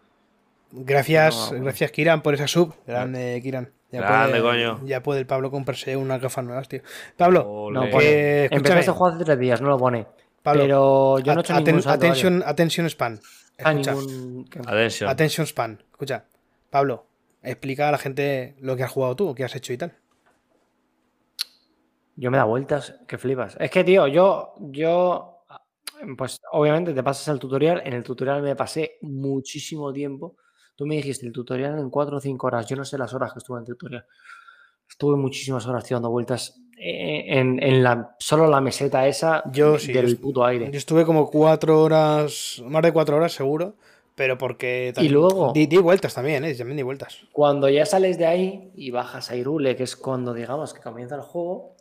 Speaker 2: Gracias,
Speaker 4: No,
Speaker 2: gracias Kiran por esa sub. Grande, Kiran. Ya
Speaker 3: Grande,
Speaker 2: puede,
Speaker 3: coño.
Speaker 2: Ya puede el Pablo comprarse unas gafas nuevas, tío. Pablo.
Speaker 4: No
Speaker 2: que-
Speaker 4: pone.
Speaker 2: escúchame.
Speaker 4: Empecé este juego hace tres días, no lo pone.
Speaker 2: Pablo,
Speaker 4: pero yo no he hecho
Speaker 2: Aten-
Speaker 4: ningún
Speaker 2: attention, attention span. Escucha,
Speaker 4: ningún-
Speaker 3: Attention.
Speaker 2: attention span. Escucha, Pablo, explica a la gente lo que has jugado tú, qué has hecho y tal.
Speaker 4: Yo me da vueltas, que flipas. Es que, tío, yo, yo, pues obviamente te pasas el tutorial. En el tutorial me pasé muchísimo tiempo. Tú me dijiste el tutorial en 4 o 5 horas. Yo no sé las horas que estuve en el tutorial. Estuve muchísimas horas tío, dando vueltas en, en la, solo la meseta esa
Speaker 2: Yo sí,
Speaker 4: del
Speaker 2: yo-
Speaker 4: puto aire.
Speaker 2: Yo estuve como cuatro horas, más de cuatro horas seguro, pero porque...
Speaker 4: Y luego-
Speaker 2: Di, di vueltas también, ¿eh? También di vueltas.
Speaker 4: Cuando ya sales de ahí y bajas a Irule, que es cuando digamos que comienza el juego,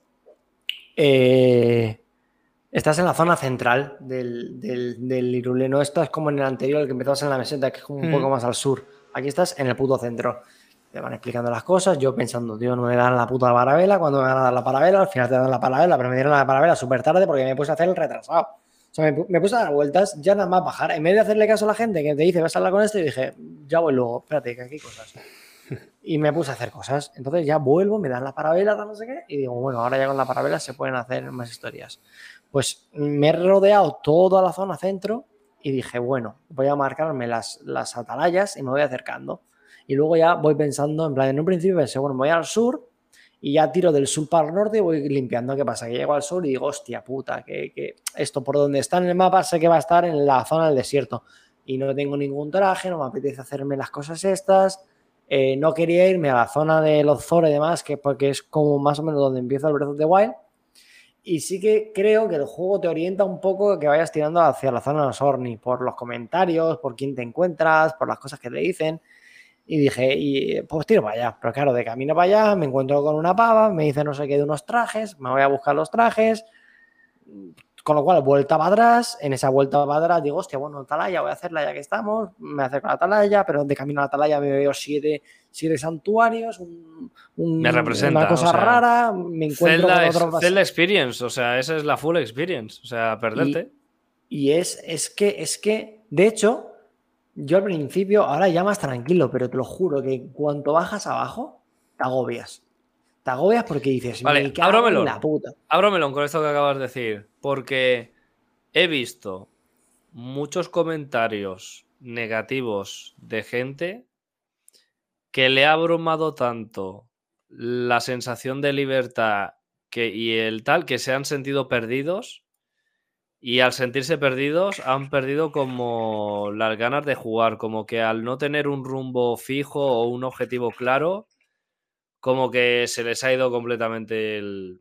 Speaker 4: eh, estás en la zona central del, del, del Irule. No estás como en el anterior, el que empezabas en la meseta, que es como un
Speaker 2: Mm.
Speaker 4: poco más al sur. Aquí estás en el puto centro. Te van explicando las cosas, yo pensando, tío, no me dan la puta parabela, cuando me van a dar la parabela, al final te dan la parabela, pero me dieron la parabela súper tarde porque me puse a hacer el retrasado. O sea, me, me puse a dar vueltas, ya nada más bajar. En vez de hacerle caso a la gente que te dice, vas a hablar con este, y dije, ya voy luego, espérate, que aquí hay cosas. <laughs> Y me puse a hacer cosas. Entonces ya vuelvo, me dan la parabela, no sé qué, y digo, bueno, ahora ya con la parabela se pueden hacer más historias. Pues me he rodeado toda la zona centro y dije, bueno, voy a marcarme las, las atalayas y me voy acercando. Y luego ya voy pensando, en plan, en un principio pensé, bueno, voy al sur y ya tiro del sur para el norte y voy limpiando. ¿Qué pasa? Que llego al sur y digo, hostia puta, que, que esto por donde está en el mapa sé que va a estar en la zona del desierto. Y no tengo ningún traje, no me apetece hacerme las cosas estas. Eh, no quería irme a la zona de los Zor y demás, que porque es como más o menos donde empieza el Breath of the Wild. Y sí que creo que el juego te orienta un poco que vayas tirando hacia la zona de los Orni, por los comentarios, por quién te encuentras, por las cosas que te dicen. Y dije, y pues tiro para allá. Pero claro, de camino para allá me encuentro con una pava, me dice no sé qué de unos trajes, me voy a buscar los trajes. Con lo cual, vuelta para atrás. En esa vuelta para atrás digo, hostia, bueno, Atalaya, voy a hacerla ya que estamos. Me acerco a la Atalaya, pero de camino a la Atalaya me veo siete, siete santuarios, un, un-
Speaker 3: Me representa,
Speaker 4: una cosa
Speaker 3: o sea,
Speaker 4: rara. Me encuentro
Speaker 3: Zelda,
Speaker 4: con
Speaker 3: es-
Speaker 4: otros
Speaker 3: Zelda Experience, o sea, esa es la full experience. O sea, perderte.
Speaker 4: Y es, es que, es que, de hecho, yo al principio, ahora ya más tranquilo, pero te lo juro que cuanto bajas abajo, te agobias. Te agobias porque dices,
Speaker 3: Vale,
Speaker 4: me cago
Speaker 3: ábramelo.
Speaker 4: en la puta.
Speaker 3: Abro melón con esto que acabas de decir, porque he visto muchos comentarios negativos de gente que le ha abrumado tanto la sensación de libertad que, y el tal que se han sentido perdidos y al sentirse perdidos han perdido como las ganas de jugar, como que al no tener un rumbo fijo o un objetivo claro, como que se les ha ido completamente el-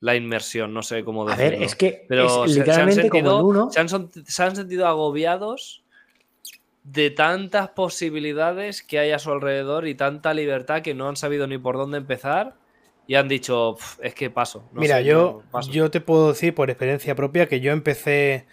Speaker 3: la inmersión, no sé cómo
Speaker 4: A
Speaker 3: decirlo.
Speaker 4: ver, es que
Speaker 3: Pero
Speaker 4: es
Speaker 3: se- se, han
Speaker 4: literalmente como uno.
Speaker 3: se, han, son- se han sentido agobiados de tantas posibilidades que hay a su alrededor y tanta libertad que no han sabido ni por dónde empezar y han dicho, "Pf, es que paso. no
Speaker 2: Mira,
Speaker 3: sé,
Speaker 2: yo,
Speaker 3: no, paso".
Speaker 2: yo te puedo decir por experiencia propia que yo empecé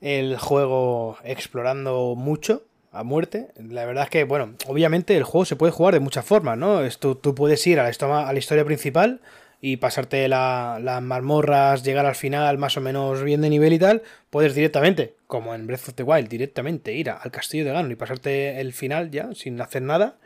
Speaker 2: el juego explorando mucho a muerte. La verdad es que, bueno, obviamente el juego se puede jugar de muchas formas, ¿no? Tú, tú puedes ir a la, histoma- a la historia principal y pasarte la- las mazmorras, llegar al final más o menos bien de nivel y tal. Puedes directamente, como en Breath of the Wild, directamente ir al castillo de Ganon y pasarte el final ya sin hacer nada.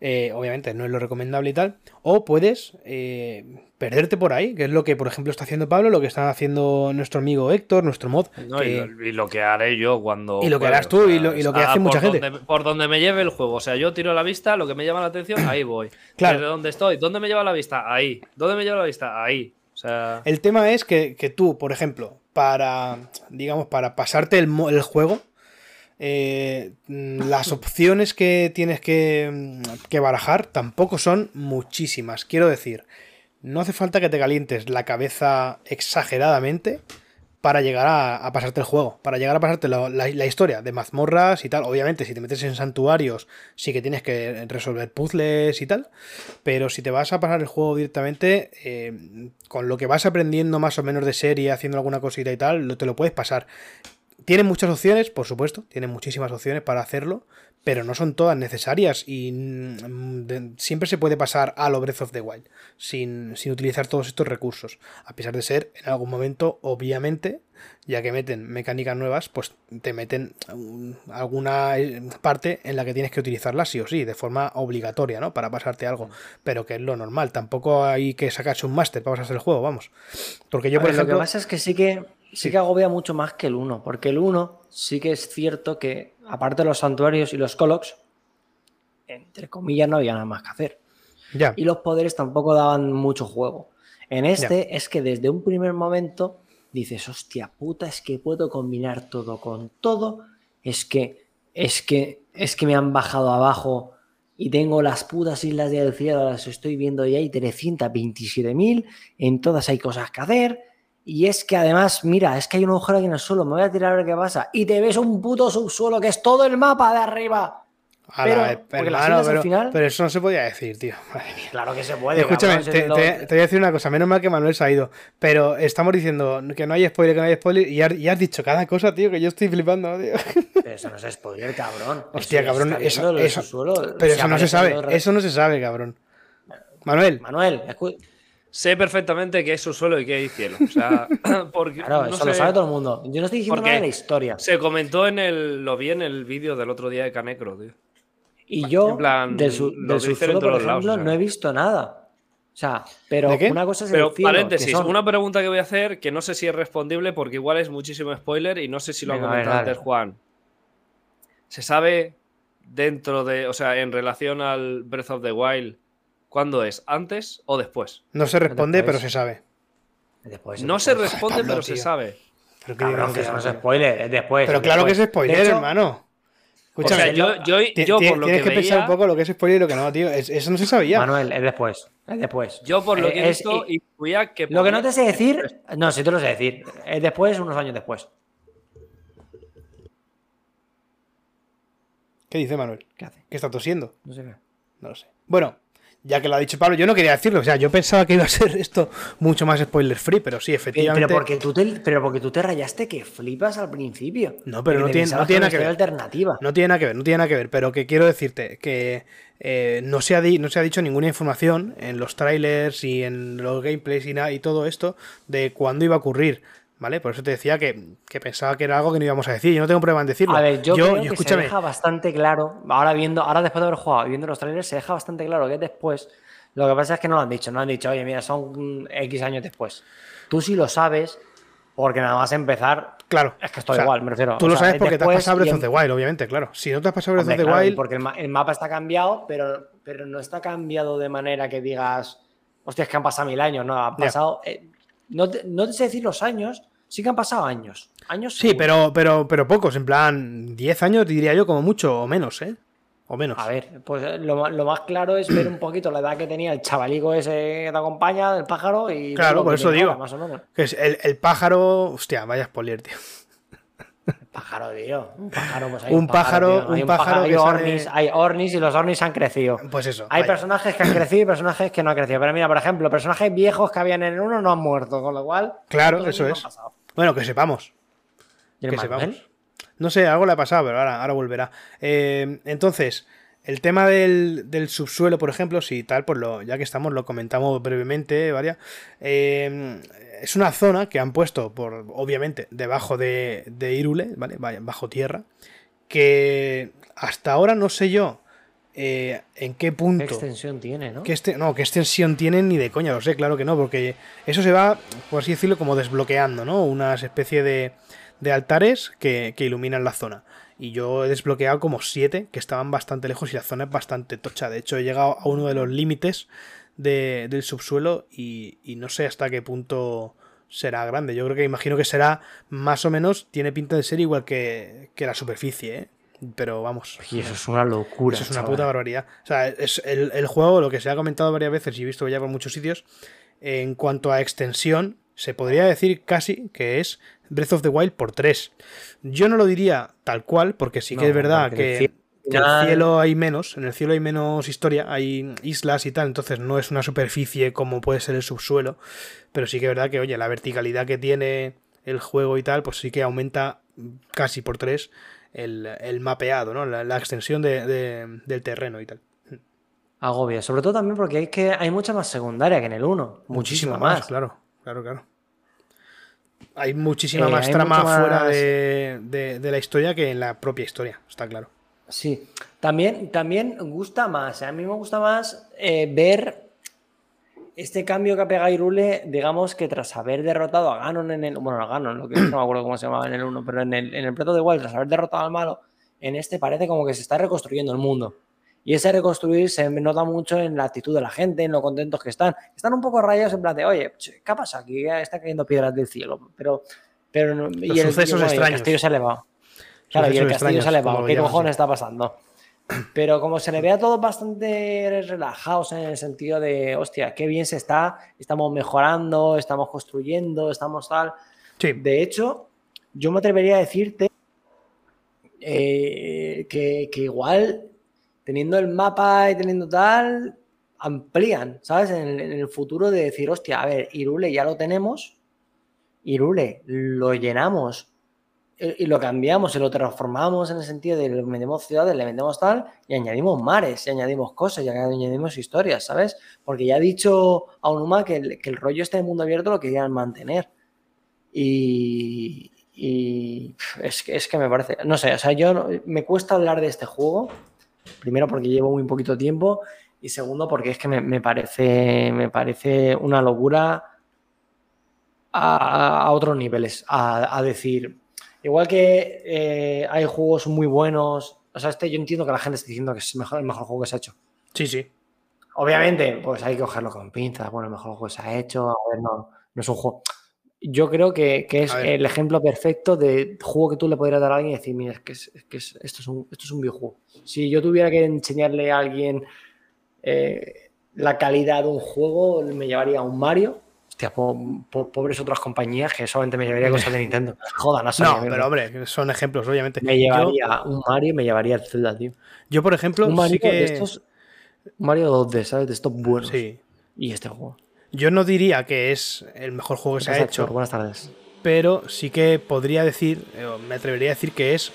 Speaker 2: Eh, obviamente no es lo recomendable y tal. O puedes eh, perderte por ahí, que es lo que, por ejemplo, está haciendo Pablo, lo que está haciendo nuestro amigo Héctor, nuestro mod.
Speaker 3: No,
Speaker 2: que-
Speaker 3: y, lo, y lo que haré yo cuando.
Speaker 2: Y lo que harás tú y lo- y lo que hace mucha gente.
Speaker 3: Donde, por donde me lleve el juego. O sea, yo tiro la vista, lo que me llama la atención, ahí voy. <clears throat>
Speaker 2: Claro.
Speaker 3: ¿Desde dónde estoy? ¿Dónde me lleva la vista? Ahí. ¿Dónde me lleva la vista? Ahí. O sea.
Speaker 2: El tema es que, que tú, por ejemplo, para, digamos, para pasarte el, el juego, eh, mm, las opciones que tienes que, mm, que barajar tampoco son muchísimas. Quiero decir, no hace falta que te calientes la cabeza exageradamente para llegar a, pasarte el juego, para llegar a pasarte la, historia de mazmorras y tal. Obviamente, si te metes en santuarios, sí que tienes que resolver puzzles y tal. Pero si te vas a pasar el juego directamente, eh, con lo que vas aprendiendo más o menos de serie, haciendo alguna cosita y tal, te lo puedes pasar. Tiene muchas opciones, por supuesto, tiene muchísimas opciones para hacerlo, pero no son todas necesarias y mm, siempre se puede pasar a lo Breath of the Wild sin, sin utilizar todos estos recursos. A pesar de ser, en algún momento, obviamente, ya que meten mecánicas nuevas, pues te meten mm, alguna eh, parte en la que tienes que utilizarlas sí o sí, de forma obligatoria, ¿no? Para pasarte algo, pero que es lo normal. Tampoco hay que sacarse un máster para pasarse el juego, vamos. Porque yo, por
Speaker 4: ver,
Speaker 2: ejemplo...
Speaker 4: Lo que pasa es que sí que, sí que agobia mucho más que el 1, porque el 1 sí que es cierto que, aparte de los santuarios y los colocs, entre comillas, no había nada más que hacer.
Speaker 2: Ya.
Speaker 4: Y los poderes tampoco daban mucho juego. En este es que desde un primer momento dices, hostia puta, es que puedo combinar todo con todo. Es que, es que, es que me han bajado abajo y tengo las putas islas del cielo, las estoy viendo y hay 327.000. En todas hay cosas que hacer. Y es que además, mira, es que hay un agujero aquí en el suelo, me voy a tirar a ver qué pasa. Y te ves un puto subsuelo que es todo el mapa de arriba.
Speaker 2: Ala,
Speaker 4: pero-
Speaker 2: eh, hermano,
Speaker 4: islas al
Speaker 2: pero,
Speaker 4: final-
Speaker 2: pero eso no se podía decir, tío. Madre mía.
Speaker 4: Claro que se puede.
Speaker 2: Escúchame,
Speaker 4: cabrón,
Speaker 2: te,
Speaker 4: lo-
Speaker 2: voy a decir una cosa. Menos mal que Manuel se ha ido. Pero estamos diciendo que no hay spoiler, que no hay spoiler. Y has dicho cada cosa, tío, que yo estoy flipando, tío.
Speaker 4: Pero eso no es spoiler, cabrón.
Speaker 2: Hostia,
Speaker 4: Eso
Speaker 2: cabrón, eso- eso- Pero eso no se sabe. Eso no se sabe, cabrón. Manuel,
Speaker 4: Manuel, escu-
Speaker 3: Sé perfectamente que hay subsuelo y que hay cielo. O sea, <laughs> <clears throat> porque.
Speaker 4: claro,
Speaker 3: no
Speaker 4: eso lo sabe todo el mundo. Yo no estoy diciendo nada de la historia.
Speaker 3: Se comentó en el. Lo vi en el vídeo del otro día de Canecro, tío.
Speaker 4: Y yo,
Speaker 3: en plan,
Speaker 4: del, su- del subsuelo, por ejemplo,
Speaker 3: lados, o sea.
Speaker 4: no he visto nada. O sea, pero
Speaker 2: ¿De
Speaker 4: una cosa es
Speaker 3: Pero
Speaker 4: el cielo,
Speaker 3: paréntesis,
Speaker 4: son-
Speaker 3: una pregunta que voy a hacer que no sé si es respondible porque igual es muchísimo spoiler y no sé si lo
Speaker 4: Venga,
Speaker 3: ha comentado antes Juan. ¿Se sabe dentro de, o sea, en relación al Breath of the Wild, cuándo es? ¿Antes o después?
Speaker 2: no se responde,
Speaker 4: Después.
Speaker 2: pero se sabe.
Speaker 4: Después,
Speaker 3: No se responde,
Speaker 2: Pablo,
Speaker 3: pero se sabe.
Speaker 2: Pero, digas
Speaker 4: que no es spoiler, es después.
Speaker 2: Pero claro que es spoiler,
Speaker 4: hecho,
Speaker 2: hermano.
Speaker 3: O
Speaker 2: Escúchame,
Speaker 3: sea, yo, por lo
Speaker 2: tienes
Speaker 3: que,
Speaker 2: que, pensar un poco lo que es spoiler y lo que no, tío. Es- eso no se sabía.
Speaker 4: Manuel, es después. Es después.
Speaker 3: yo por lo que he visto,
Speaker 4: y-
Speaker 3: intuía que
Speaker 4: Lo que no te sé decir, no, sí te lo sé decir. Es después, unos años después.
Speaker 2: ¿Qué ¿Qué dice Manuel?
Speaker 4: ¿Qué hace?
Speaker 2: ¿Qué está tosiendo?
Speaker 4: No sé qué.
Speaker 2: No lo sé. Bueno, ya que lo ha dicho Pablo, yo no quería decirlo. O sea, yo pensaba que iba a ser esto mucho más spoiler free, pero sí, efectivamente.
Speaker 4: pero porque tú te, pero porque tú te rayaste que flipas al principio.
Speaker 2: No, pero no tiene- no tiene nada que ver.
Speaker 4: alternativa.
Speaker 2: No tiene nada que ver, no tiene nada que ver, pero que quiero decirte que eh, no, se ha di- no se ha dicho ninguna información en los trailers y en los gameplays y todo esto de cuándo iba a ocurrir, ¿vale? Por eso te decía que, que pensaba que era algo que no íbamos a decir. Yo no tengo problema en decirlo.
Speaker 4: A ver, yo, creo que
Speaker 2: escúchame,
Speaker 4: se deja bastante claro, ahora viendo, ahora después de haber jugado y viendo los trailers, se deja bastante claro que es después. Lo que pasa es que no lo han dicho, no han dicho, oye, mira, son X años después. Tú sí lo sabes, porque nada más empezar,
Speaker 2: claro.
Speaker 4: es que estoy
Speaker 2: o sea,
Speaker 4: igual, me refiero.
Speaker 2: Tú lo sabes
Speaker 4: es
Speaker 2: porque te has pasado Breath of the Wild, obviamente, claro. Si no te has pasado Breath of the
Speaker 4: claro,
Speaker 2: Wild,
Speaker 4: porque el, ma- el mapa está cambiado, pero, pero no está cambiado de manera que digas, hostia, es que han pasado mil años, no,
Speaker 2: Ya.
Speaker 4: pasado. eh, no, te, no te sé decir los años, sí que han pasado años. Años
Speaker 2: sí,
Speaker 4: seguro.
Speaker 2: pero, pero, pero pocos, en plan 10 años diría yo como mucho o menos, ¿eh? O menos.
Speaker 4: A ver, pues eh, lo, más claro es ver un poquito la edad que tenía el chavalico ese que te acompaña, el pájaro, y.
Speaker 2: Claro, por
Speaker 4: que
Speaker 2: eso digo.
Speaker 4: ahora, más o menos.
Speaker 2: Que es el, el pájaro, hostia, vaya spoiler, tío.
Speaker 4: Pájaro, tío. Un pájaro, pues hay
Speaker 2: Un pájaro-
Speaker 4: tío. Hay
Speaker 2: un pájaro
Speaker 4: hay
Speaker 2: que
Speaker 4: ornis, hay ornis y los ornis han crecido.
Speaker 2: Pues eso.
Speaker 4: Hay
Speaker 2: vaya.
Speaker 4: personajes que han crecido y personajes que no han crecido. Pero mira, por ejemplo, personajes viejos que habían en el 1 no han muerto, con lo cual.
Speaker 2: Claro,
Speaker 4: ¿cuántos
Speaker 2: eso es. Bueno, que sepamos.
Speaker 4: ¿Y el
Speaker 2: que sepamos. No sé, algo le ha pasado, pero ahora, ahora volverá. Eh, entonces, el tema del, del subsuelo, por ejemplo, si tal, pues lo, ya que estamos, lo comentamos brevemente, varia. Eh, es una zona que han puesto, por obviamente, debajo de, de Irule, ¿vale? Bajo tierra. Que hasta ahora no sé yo eh, en qué
Speaker 4: ¿Qué
Speaker 2: punto.
Speaker 4: extensión tiene, no?
Speaker 2: ¿Qué, este- no, ¿qué extensión tienen ni de coña? Lo sé, claro que no, porque eso se va, por así decirlo, como desbloqueando, ¿no? Unas especie de, de altares que, que iluminan la zona. Y yo he desbloqueado como siete que estaban bastante lejos y la zona es bastante tocha. De hecho, he llegado a uno de los límites de- del subsuelo y, y no sé hasta qué punto será grande. Yo creo que imagino que será más o menos, tiene pinta de ser igual que, que la superficie, ¿eh? Pero vamos.
Speaker 4: Y eso es una locura.
Speaker 2: Eso es una
Speaker 4: chaval.
Speaker 2: puta barbaridad. O sea, es el, el juego, lo que se ha comentado varias veces y he visto ya por muchos sitios, en cuanto a extensión, se podría decir casi que es Breath of the Wild por 3. Yo no lo diría tal cual, porque sí que
Speaker 4: No,
Speaker 2: es verdad que,
Speaker 4: el cielo-
Speaker 2: que en el cielo hay menos, en el cielo hay menos historia, hay islas y tal, entonces no es una superficie como puede ser el subsuelo, pero sí que es verdad que, oye, la verticalidad que tiene el juego y tal, pues sí que aumenta casi por 3 el, el mapeado, ¿no? La, la extensión de- de- del terreno y tal.
Speaker 4: Agobia. Sobre todo también porque es que hay mucha más secundaria que en el 1. Muchísimo más.
Speaker 2: claro, claro, claro. Hay muchísima
Speaker 4: Eh,
Speaker 2: más
Speaker 4: hay
Speaker 2: trama fuera de, de- de la historia que en la propia historia, está claro.
Speaker 4: Sí. También, también gusta más. A mí me gusta más eh, ver este cambio que ha pegado Irule, digamos que tras haber derrotado a Ganon en el. Bueno, a Ganon, lo que no me acuerdo cómo se llamaba en el 1, pero en el, en el of the Wild, tras haber derrotado al malo, en este parece como que se está reconstruyendo el mundo. Y ese reconstruir se nota mucho en la actitud de la gente, en lo contentos que están. Están un poco rayados en plan de, oye, ¿qué pasa aquí? Ya Está cayendo piedras del cielo. Pero. pero y
Speaker 2: Los sucesos
Speaker 4: y el
Speaker 2: extraños.
Speaker 4: castillo se ha elevado. Claro, y el castillo se ha elevado. ¿Qué cojones está pasando? Pero como se le ve a todos bastante relajados en el sentido de, hostia, qué bien se está, estamos mejorando, estamos construyendo, estamos tal.
Speaker 2: Sí,
Speaker 4: De hecho, yo me atrevería a decirte eh, que, que igual, teniendo el mapa y teniendo tal, amplían, ¿sabes? En el, futuro de decir, hostia, a ver, Irule ya lo tenemos, Irule lo llenamos eh, y lo cambiamos y lo transformamos en el sentido de le metemos ciudades, le metemos tal y añadimos mares y añadimos cosas y añadimos historias, ¿sabes? Porque ya ha dicho Aonuma que el, que el rollo este de mundo abierto lo querían mantener. Y, y es, que, es que me parece, no sé, o sea, yo me cuesta hablar de este juego, primero porque llevo muy poquito tiempo y segundo porque es que me, me parece, me parece una locura a, a otros niveles, a, a decir, igual que eh, hay juegos muy buenos, o sea, este yo entiendo que la gente está diciendo que es mejor- el mejor juego que se ha hecho.
Speaker 2: sí, sí.
Speaker 4: Obviamente, pues hay que cogerlo con pinzas. Bueno, el mejor juego que se ha hecho. A ver, no, no es un juego. Yo creo que, que es el ejemplo perfecto de juego que tú le podrías dar a alguien y decir, mira, es que, es, es que es- esto, es un, esto es un videojuego. Si yo tuviera que enseñarle a alguien eh, la calidad de un juego, me llevaría a un Mario. Hostia, po- po- pobres otras compañías que solamente me llevaría cosas de Nintendo. <laughs> Jodan,
Speaker 2: No,
Speaker 4: mí
Speaker 2: pero hombre, son ejemplos, obviamente.
Speaker 4: Me
Speaker 2: Yo-
Speaker 4: llevaría un Mario y me llevaría el Zelda, tío.
Speaker 2: Yo, por ejemplo,
Speaker 4: Un Mario
Speaker 2: sí que.
Speaker 4: de estos. Mario 2D, ¿sabes? De estos buenos.
Speaker 2: Sí.
Speaker 4: Y este juego.
Speaker 2: Yo no diría que es el mejor juego que se ha hecho,
Speaker 4: Héctor, Buenas tardes.
Speaker 2: pero sí que podría decir, eh, o me atrevería a decir que es,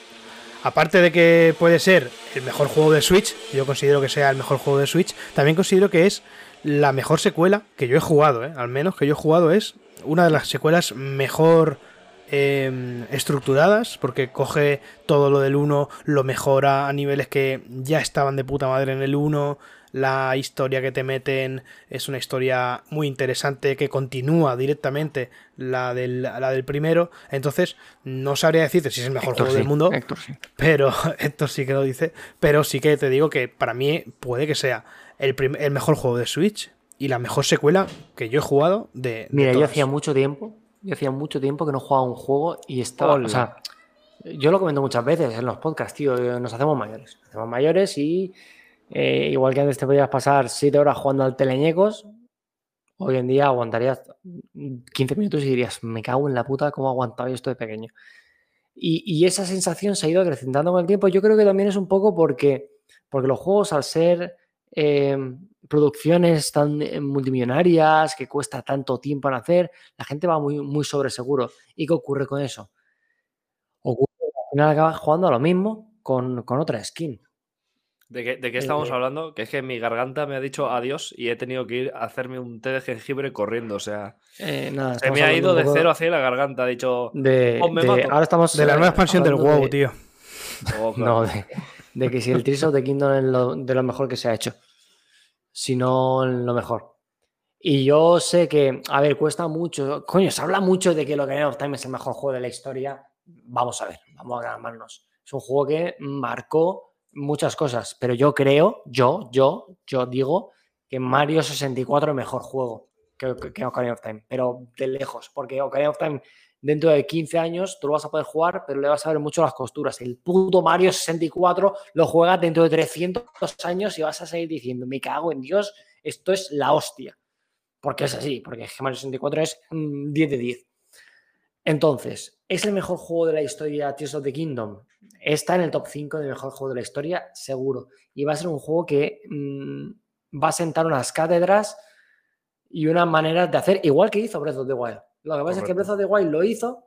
Speaker 2: aparte de que puede ser el mejor juego de Switch, yo considero que sea el mejor juego de Switch, también considero que es la mejor secuela que yo he jugado, ¿eh? al menos que yo he jugado es una de las secuelas mejor eh, estructuradas, porque coge todo lo del 1, lo mejora a niveles que ya estaban de puta madre en el 1, la historia que te meten es una historia muy interesante que continúa directamente la del, la del primero. Entonces, no sabría decirte si es el mejor
Speaker 4: Héctor,
Speaker 2: juego del
Speaker 4: sí,
Speaker 2: mundo,
Speaker 4: Héctor, sí.
Speaker 2: pero <laughs> esto sí que lo dice. Pero sí que te digo que para mí puede que sea el, prim- el mejor juego de Switch y la mejor secuela que yo he jugado de. de
Speaker 4: Mira, yo
Speaker 2: todas.
Speaker 4: hacía mucho tiempo, yo hacía mucho tiempo que no jugaba un juego y estaba,
Speaker 3: Hola.
Speaker 4: o sea, yo lo comento muchas veces en los podcasts, tío, eh, nos hacemos mayores, nos hacemos mayores y eh, igual que antes te podías pasar 7 horas jugando al teleñecos, hoy en día aguantarías 15 minutos y dirías, me cago en la puta, cómo aguantaba esto de pequeño. Y, esa sensación se ha ido acrecentando con el tiempo. Yo creo que también es un poco porque, porque los juegos, al ser eh, producciones tan eh, multimillonarias, que cuesta tanto tiempo en hacer, la gente va muy, muy sobre seguro. ¿Y qué ocurre con eso? Ocurre al final acabas jugando a lo mismo con, con otra skin.
Speaker 3: ¿De qué, de qué estamos
Speaker 4: Eh,
Speaker 3: hablando? Que es que mi garganta me ha dicho adiós y he tenido que ir a hacerme un té de jengibre corriendo. O sea,
Speaker 4: Eh, nada,
Speaker 3: se me ha ido de cero hacia la garganta. Ha dicho.
Speaker 4: de,
Speaker 3: Oh, me
Speaker 4: de-
Speaker 3: mato.
Speaker 4: ahora estamos
Speaker 2: De la
Speaker 4: eh,
Speaker 2: nueva expansión del WoW,
Speaker 4: de-
Speaker 2: tío.
Speaker 3: "Oh, <laughs> claro".
Speaker 4: No, de, de que si el Tears of the Kingdom es lo- de lo mejor que se ha hecho. Si no, lo mejor. Y yo sé que, a ver, cuesta mucho. Coño, se habla mucho de que lo que of Time es el mejor juego de la historia. Vamos a ver, vamos a calmarnos. Es un juego que marcó muchas cosas, pero yo creo, yo, yo, yo digo que Mario 64 es mejor juego que, que, Ocarina of Time, pero de lejos, porque Ocarina of Time dentro de 15 años tú lo vas a poder jugar, pero le vas a ver mucho las costuras. El puto Mario 64 lo juegas dentro de 300 años y vas a seguir diciendo, me cago en Dios, esto es la hostia. Porque es así, porque Mario 64 es mm, 10 de 10. Entonces, ¿es el mejor juego de la historia Tears of the Kingdom? Está en el top 5 de mejor juego de la historia, seguro. Y va a ser un juego que mm, va a sentar unas cátedras y unas maneras de hacer, igual que hizo Breath of the Wild. Lo que pasa es que. Breath of the Wild lo hizo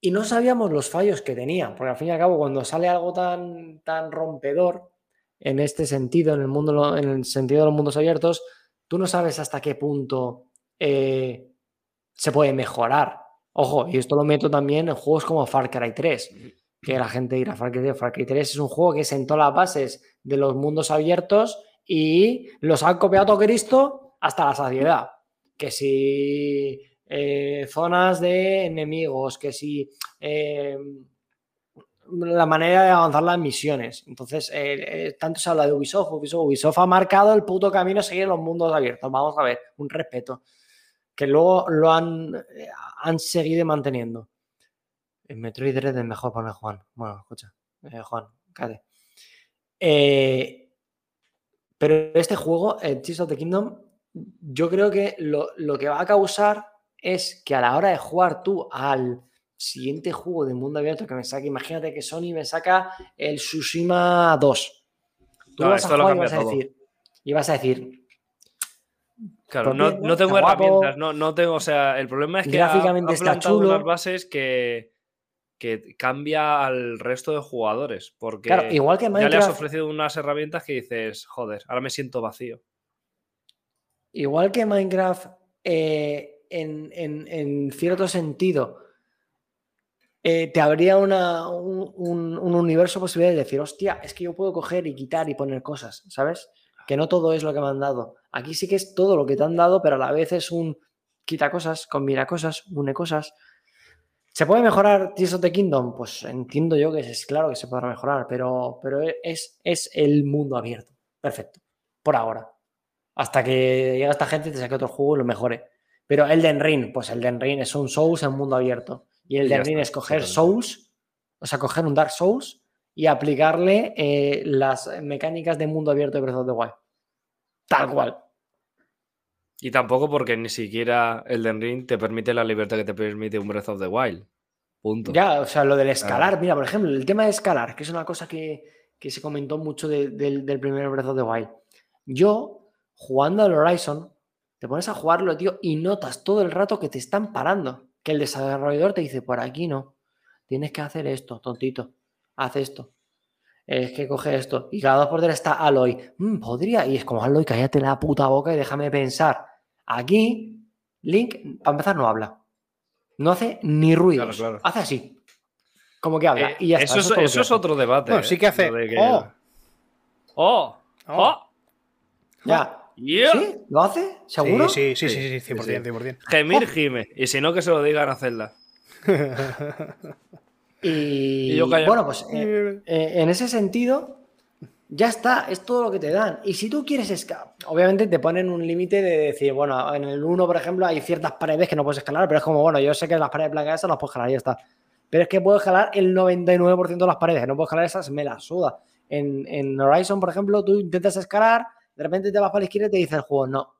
Speaker 4: y no sabíamos los fallos que tenía, porque al fin y al cabo, cuando sale algo tan, tan rompedor en este sentido, en el, mundo, en el sentido de los mundos abiertos, tú no sabes hasta qué punto eh, se puede mejorar. Ojo, y esto lo meto también en juegos como Far Cry 3, que la gente dirá, Far Cry 3, Far Cry 3 es un juego que sentó las bases de los mundos abiertos y los han copiado Cristo hasta la saciedad. Que si eh, zonas de enemigos, que si eh, la manera de avanzar las misiones. Entonces, eh, tanto se habla de Ubisoft, Ubisoft, ha marcado el puto camino a seguir los mundos abiertos. Vamos a ver, un respeto. Que luego lo han, han seguido manteniendo. El Metroid Dread es mejor, pone Juan. Bueno, escucha, eh, Juan, cállate. Eh, pero este juego, el Tears of the Kingdom, yo creo que lo, lo que va a causar es que a la hora de jugar tú al siguiente juego de mundo abierto que me saque, imagínate que Sony me saca el Tsushima 2. Tú
Speaker 3: No,
Speaker 4: vas a
Speaker 3: lo
Speaker 4: jugar y vas a decir, y vas a decir,
Speaker 3: Claro,
Speaker 4: Pues
Speaker 3: no, tengo herramientas, no, no tengo, o sea, el problema es que
Speaker 4: Gráficamente
Speaker 3: ha,
Speaker 4: está chulo.
Speaker 3: unas bases que, que cambia al resto de jugadores, porque
Speaker 4: claro, igual que
Speaker 3: ya le has
Speaker 4: Minecraft,
Speaker 3: ofrecido unas herramientas que dices, joder, ahora me siento vacío.
Speaker 4: igual que Minecraft, eh, en, en- en cierto sentido, eh, te habría una- un, un- un universo posibilidades de decir, hostia, es que yo puedo coger y quitar y poner cosas, ¿sabes? Que no todo es lo que me han dado. Aquí sí que es todo lo que te han dado, pero a la vez es un quita cosas, combina cosas, une cosas. ¿Se puede mejorar Tears of the Kingdom? Pues entiendo yo que es claro que se podrá mejorar, pero, pero es, es el mundo abierto. Perfecto. Por ahora. Hasta que llegue esta gente y te saque otro juego y lo mejore. Pero Elden Ring, pues Elden Ring es un Souls en mundo abierto. Y Elden Ring es coger. Souls, o sea, coger un Dark Souls y aplicarle eh, las mecánicas de mundo abierto de Breath of the Wild. Tal cual.
Speaker 3: Y tampoco porque ni siquiera Elden Ring te permite la libertad que te permite un Breath of the Wild. Punto.
Speaker 4: Ya, o sea, lo del escalar, mira, por ejemplo, el tema de escalar, que es una cosa que, que se comentó mucho de- del, del primer Breath of the Wild. Yo, jugando al Horizon, te pones a jugarlo, tío, y notas todo el rato que te están parando. Que el desarrollador te dice, por aquí no, tienes que hacer esto, tontito, haz esto. Es que coge esto. Y cada dos por tres está Aloy. "Mm, podría. Y es como, Aloy, cállate la puta boca y déjame pensar. Aquí, Link, para empezar, no habla. No hace ni ruidos.
Speaker 3: claro.
Speaker 4: Hace así. Como que habla.
Speaker 3: Eh,
Speaker 4: y ya
Speaker 3: eso,
Speaker 4: está,
Speaker 3: es, eso es
Speaker 4: hace.
Speaker 3: otro debate.
Speaker 2: Bueno,
Speaker 3: ¿eh?
Speaker 2: sí que hace.
Speaker 3: Lo de que-
Speaker 2: ¡Oh!
Speaker 3: ¡Oh! ¡Oh!
Speaker 4: Ya.
Speaker 3: Yeah.
Speaker 4: ¿Sí? ¿Lo hace? ¿Seguro?
Speaker 2: Sí, sí, sí, sí, sí,
Speaker 3: Sí,
Speaker 2: 100%,
Speaker 3: sí.
Speaker 2: 100%.
Speaker 3: Gemir, gime. Y si no, que se lo digan a Zelda. <laughs>
Speaker 4: Y,
Speaker 3: Y yo
Speaker 4: bueno, pues eh, <laughs> eh, en ese sentido, ya está, es todo lo que te dan. Y si tú quieres escalar, obviamente te ponen un límite de decir, bueno, en el 1, por ejemplo, hay ciertas paredes que no puedes escalar, pero es como, bueno, yo sé que las paredes blancas esas las puedo escalar y ya está. Pero es que puedo escalar el 99% de las paredes, que no puedo escalar esas, me las suda. En, en Horizon, por ejemplo, tú intentas escalar, de repente te vas para la izquierda y te dice el juego, no.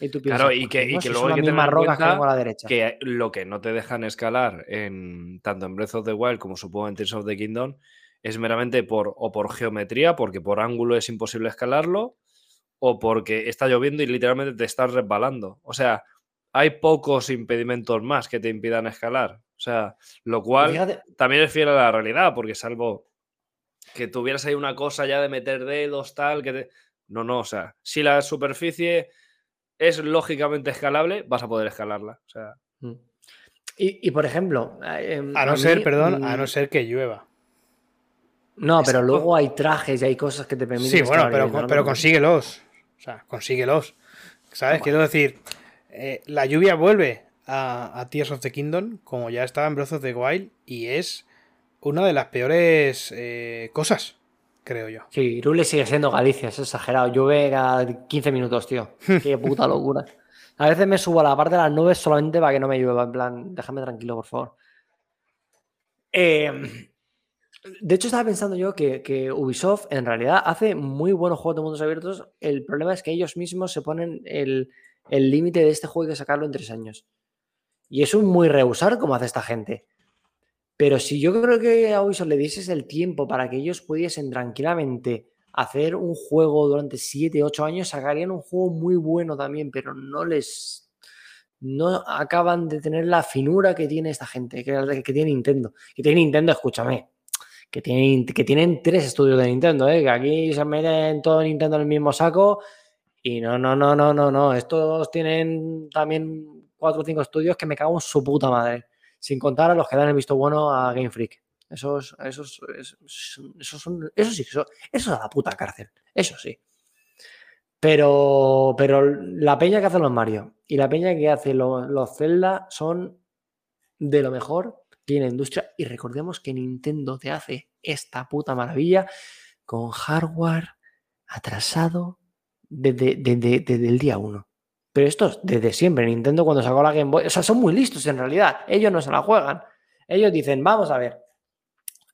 Speaker 4: Y tú piensas,
Speaker 3: Claro, y
Speaker 4: "¿Por
Speaker 3: que- y que
Speaker 4: Si
Speaker 3: luego hay que tener
Speaker 4: rocas que tengo a la derecha.
Speaker 3: Que lo que no te dejan escalar en tanto en Breath of the Wild como supongo en Tears of the Kingdom es meramente por o por geometría, porque por ángulo es imposible escalarlo, o porque está lloviendo y literalmente te estás resbalando. O sea, hay pocos impedimentos más que te impidan escalar. O sea, lo cual
Speaker 4: Fíjate,
Speaker 3: también es fiel a la realidad, porque salvo que tuvieras ahí una cosa ya de meter dedos, tal, que te... No, no, o sea, si la superficie es lógicamente escalable, vas a poder escalarla. O sea,
Speaker 4: Mm. Y, y, por ejemplo, eh,
Speaker 2: A no
Speaker 4: mí,
Speaker 2: ser, perdón, a
Speaker 4: mm,
Speaker 2: no ser que llueva.
Speaker 4: No, pero
Speaker 3: Exacto.
Speaker 4: luego hay trajes y hay cosas que te permiten.
Speaker 2: Sí, bueno, pero, pero consíguelos. O sea, consíguelos. ¿Sabes? Quiero decir, eh, la lluvia vuelve a, a Tears of the Kingdom, como ya estaba en Breath of the Wild, y es una de las peores eh, cosas, creo yo.
Speaker 4: Sí, Irule sigue siendo Galicia, es exagerado. Llueve cada 15 minutos, tío. <laughs> Qué puta locura. A veces me subo a la parte de las nubes solamente para que no me llueva. En plan, déjame tranquilo, por favor. Eh, de hecho, estaba pensando yo que, Ubisoft en realidad hace muy buenos juegos de mundos abiertos. El problema es que ellos mismos se ponen el límite de este juego hay que sacarlo en tres años. Y es un muy rehusar como hace esta gente. Pero si yo creo que a Ubisoft le dieses el tiempo para que ellos pudiesen tranquilamente hacer un juego durante 7, 8 años, sacarían un juego muy bueno también, pero no les. No acaban de tener la finura que tiene esta gente, que, que tiene Nintendo. Que tiene Nintendo, escúchame. Que tienen, que tienen tres estudios de Nintendo, ¿eh? que aquí se meten todo Nintendo en el mismo saco. Y no, no, no, no, no, no. Estos tienen también cuatro o cinco estudios que me cago en su puta madre. Sin contar a los que dan el visto bueno a Game Freak. Esos, esos, esos, son, eso sí, eso, eso es a la puta cárcel. Eso sí. Pero, pero la peña que hace los Mario y la peña que hace los, los Zelda son de lo mejor que tiene la industria. Y recordemos que Nintendo te hace esta puta maravilla con hardware atrasado desde, desde, desde el día 1. Pero esto es desde siempre. Nintendo cuando sacó la Game Boy, o sea, son muy listos en realidad. Ellos no se la juegan. Ellos dicen, vamos a ver.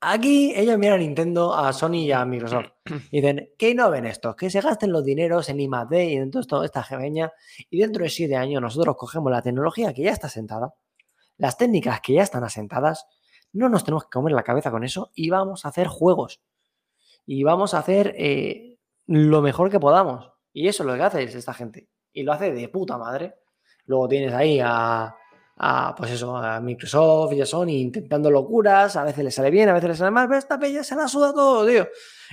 Speaker 4: Aquí ellos miran a Nintendo, a Sony y a Microsoft. Y <clears throat> dicen, que no ven esto, que se gasten los dineros en I+D y en toda esta gebeña. Y dentro de siete años nosotros cogemos la tecnología que ya está sentada, las técnicas que ya están asentadas, no nos tenemos que comer la cabeza con eso y vamos a hacer juegos. Y vamos a hacer eh, lo mejor que podamos. Y eso es lo que hace esta gente. Y lo hace de puta madre. Luego tienes ahí a, pues eso, a Microsoft y a Sony intentando locuras. A veces les sale bien, a veces les sale mal, pero esta peña se la suda todo, tío.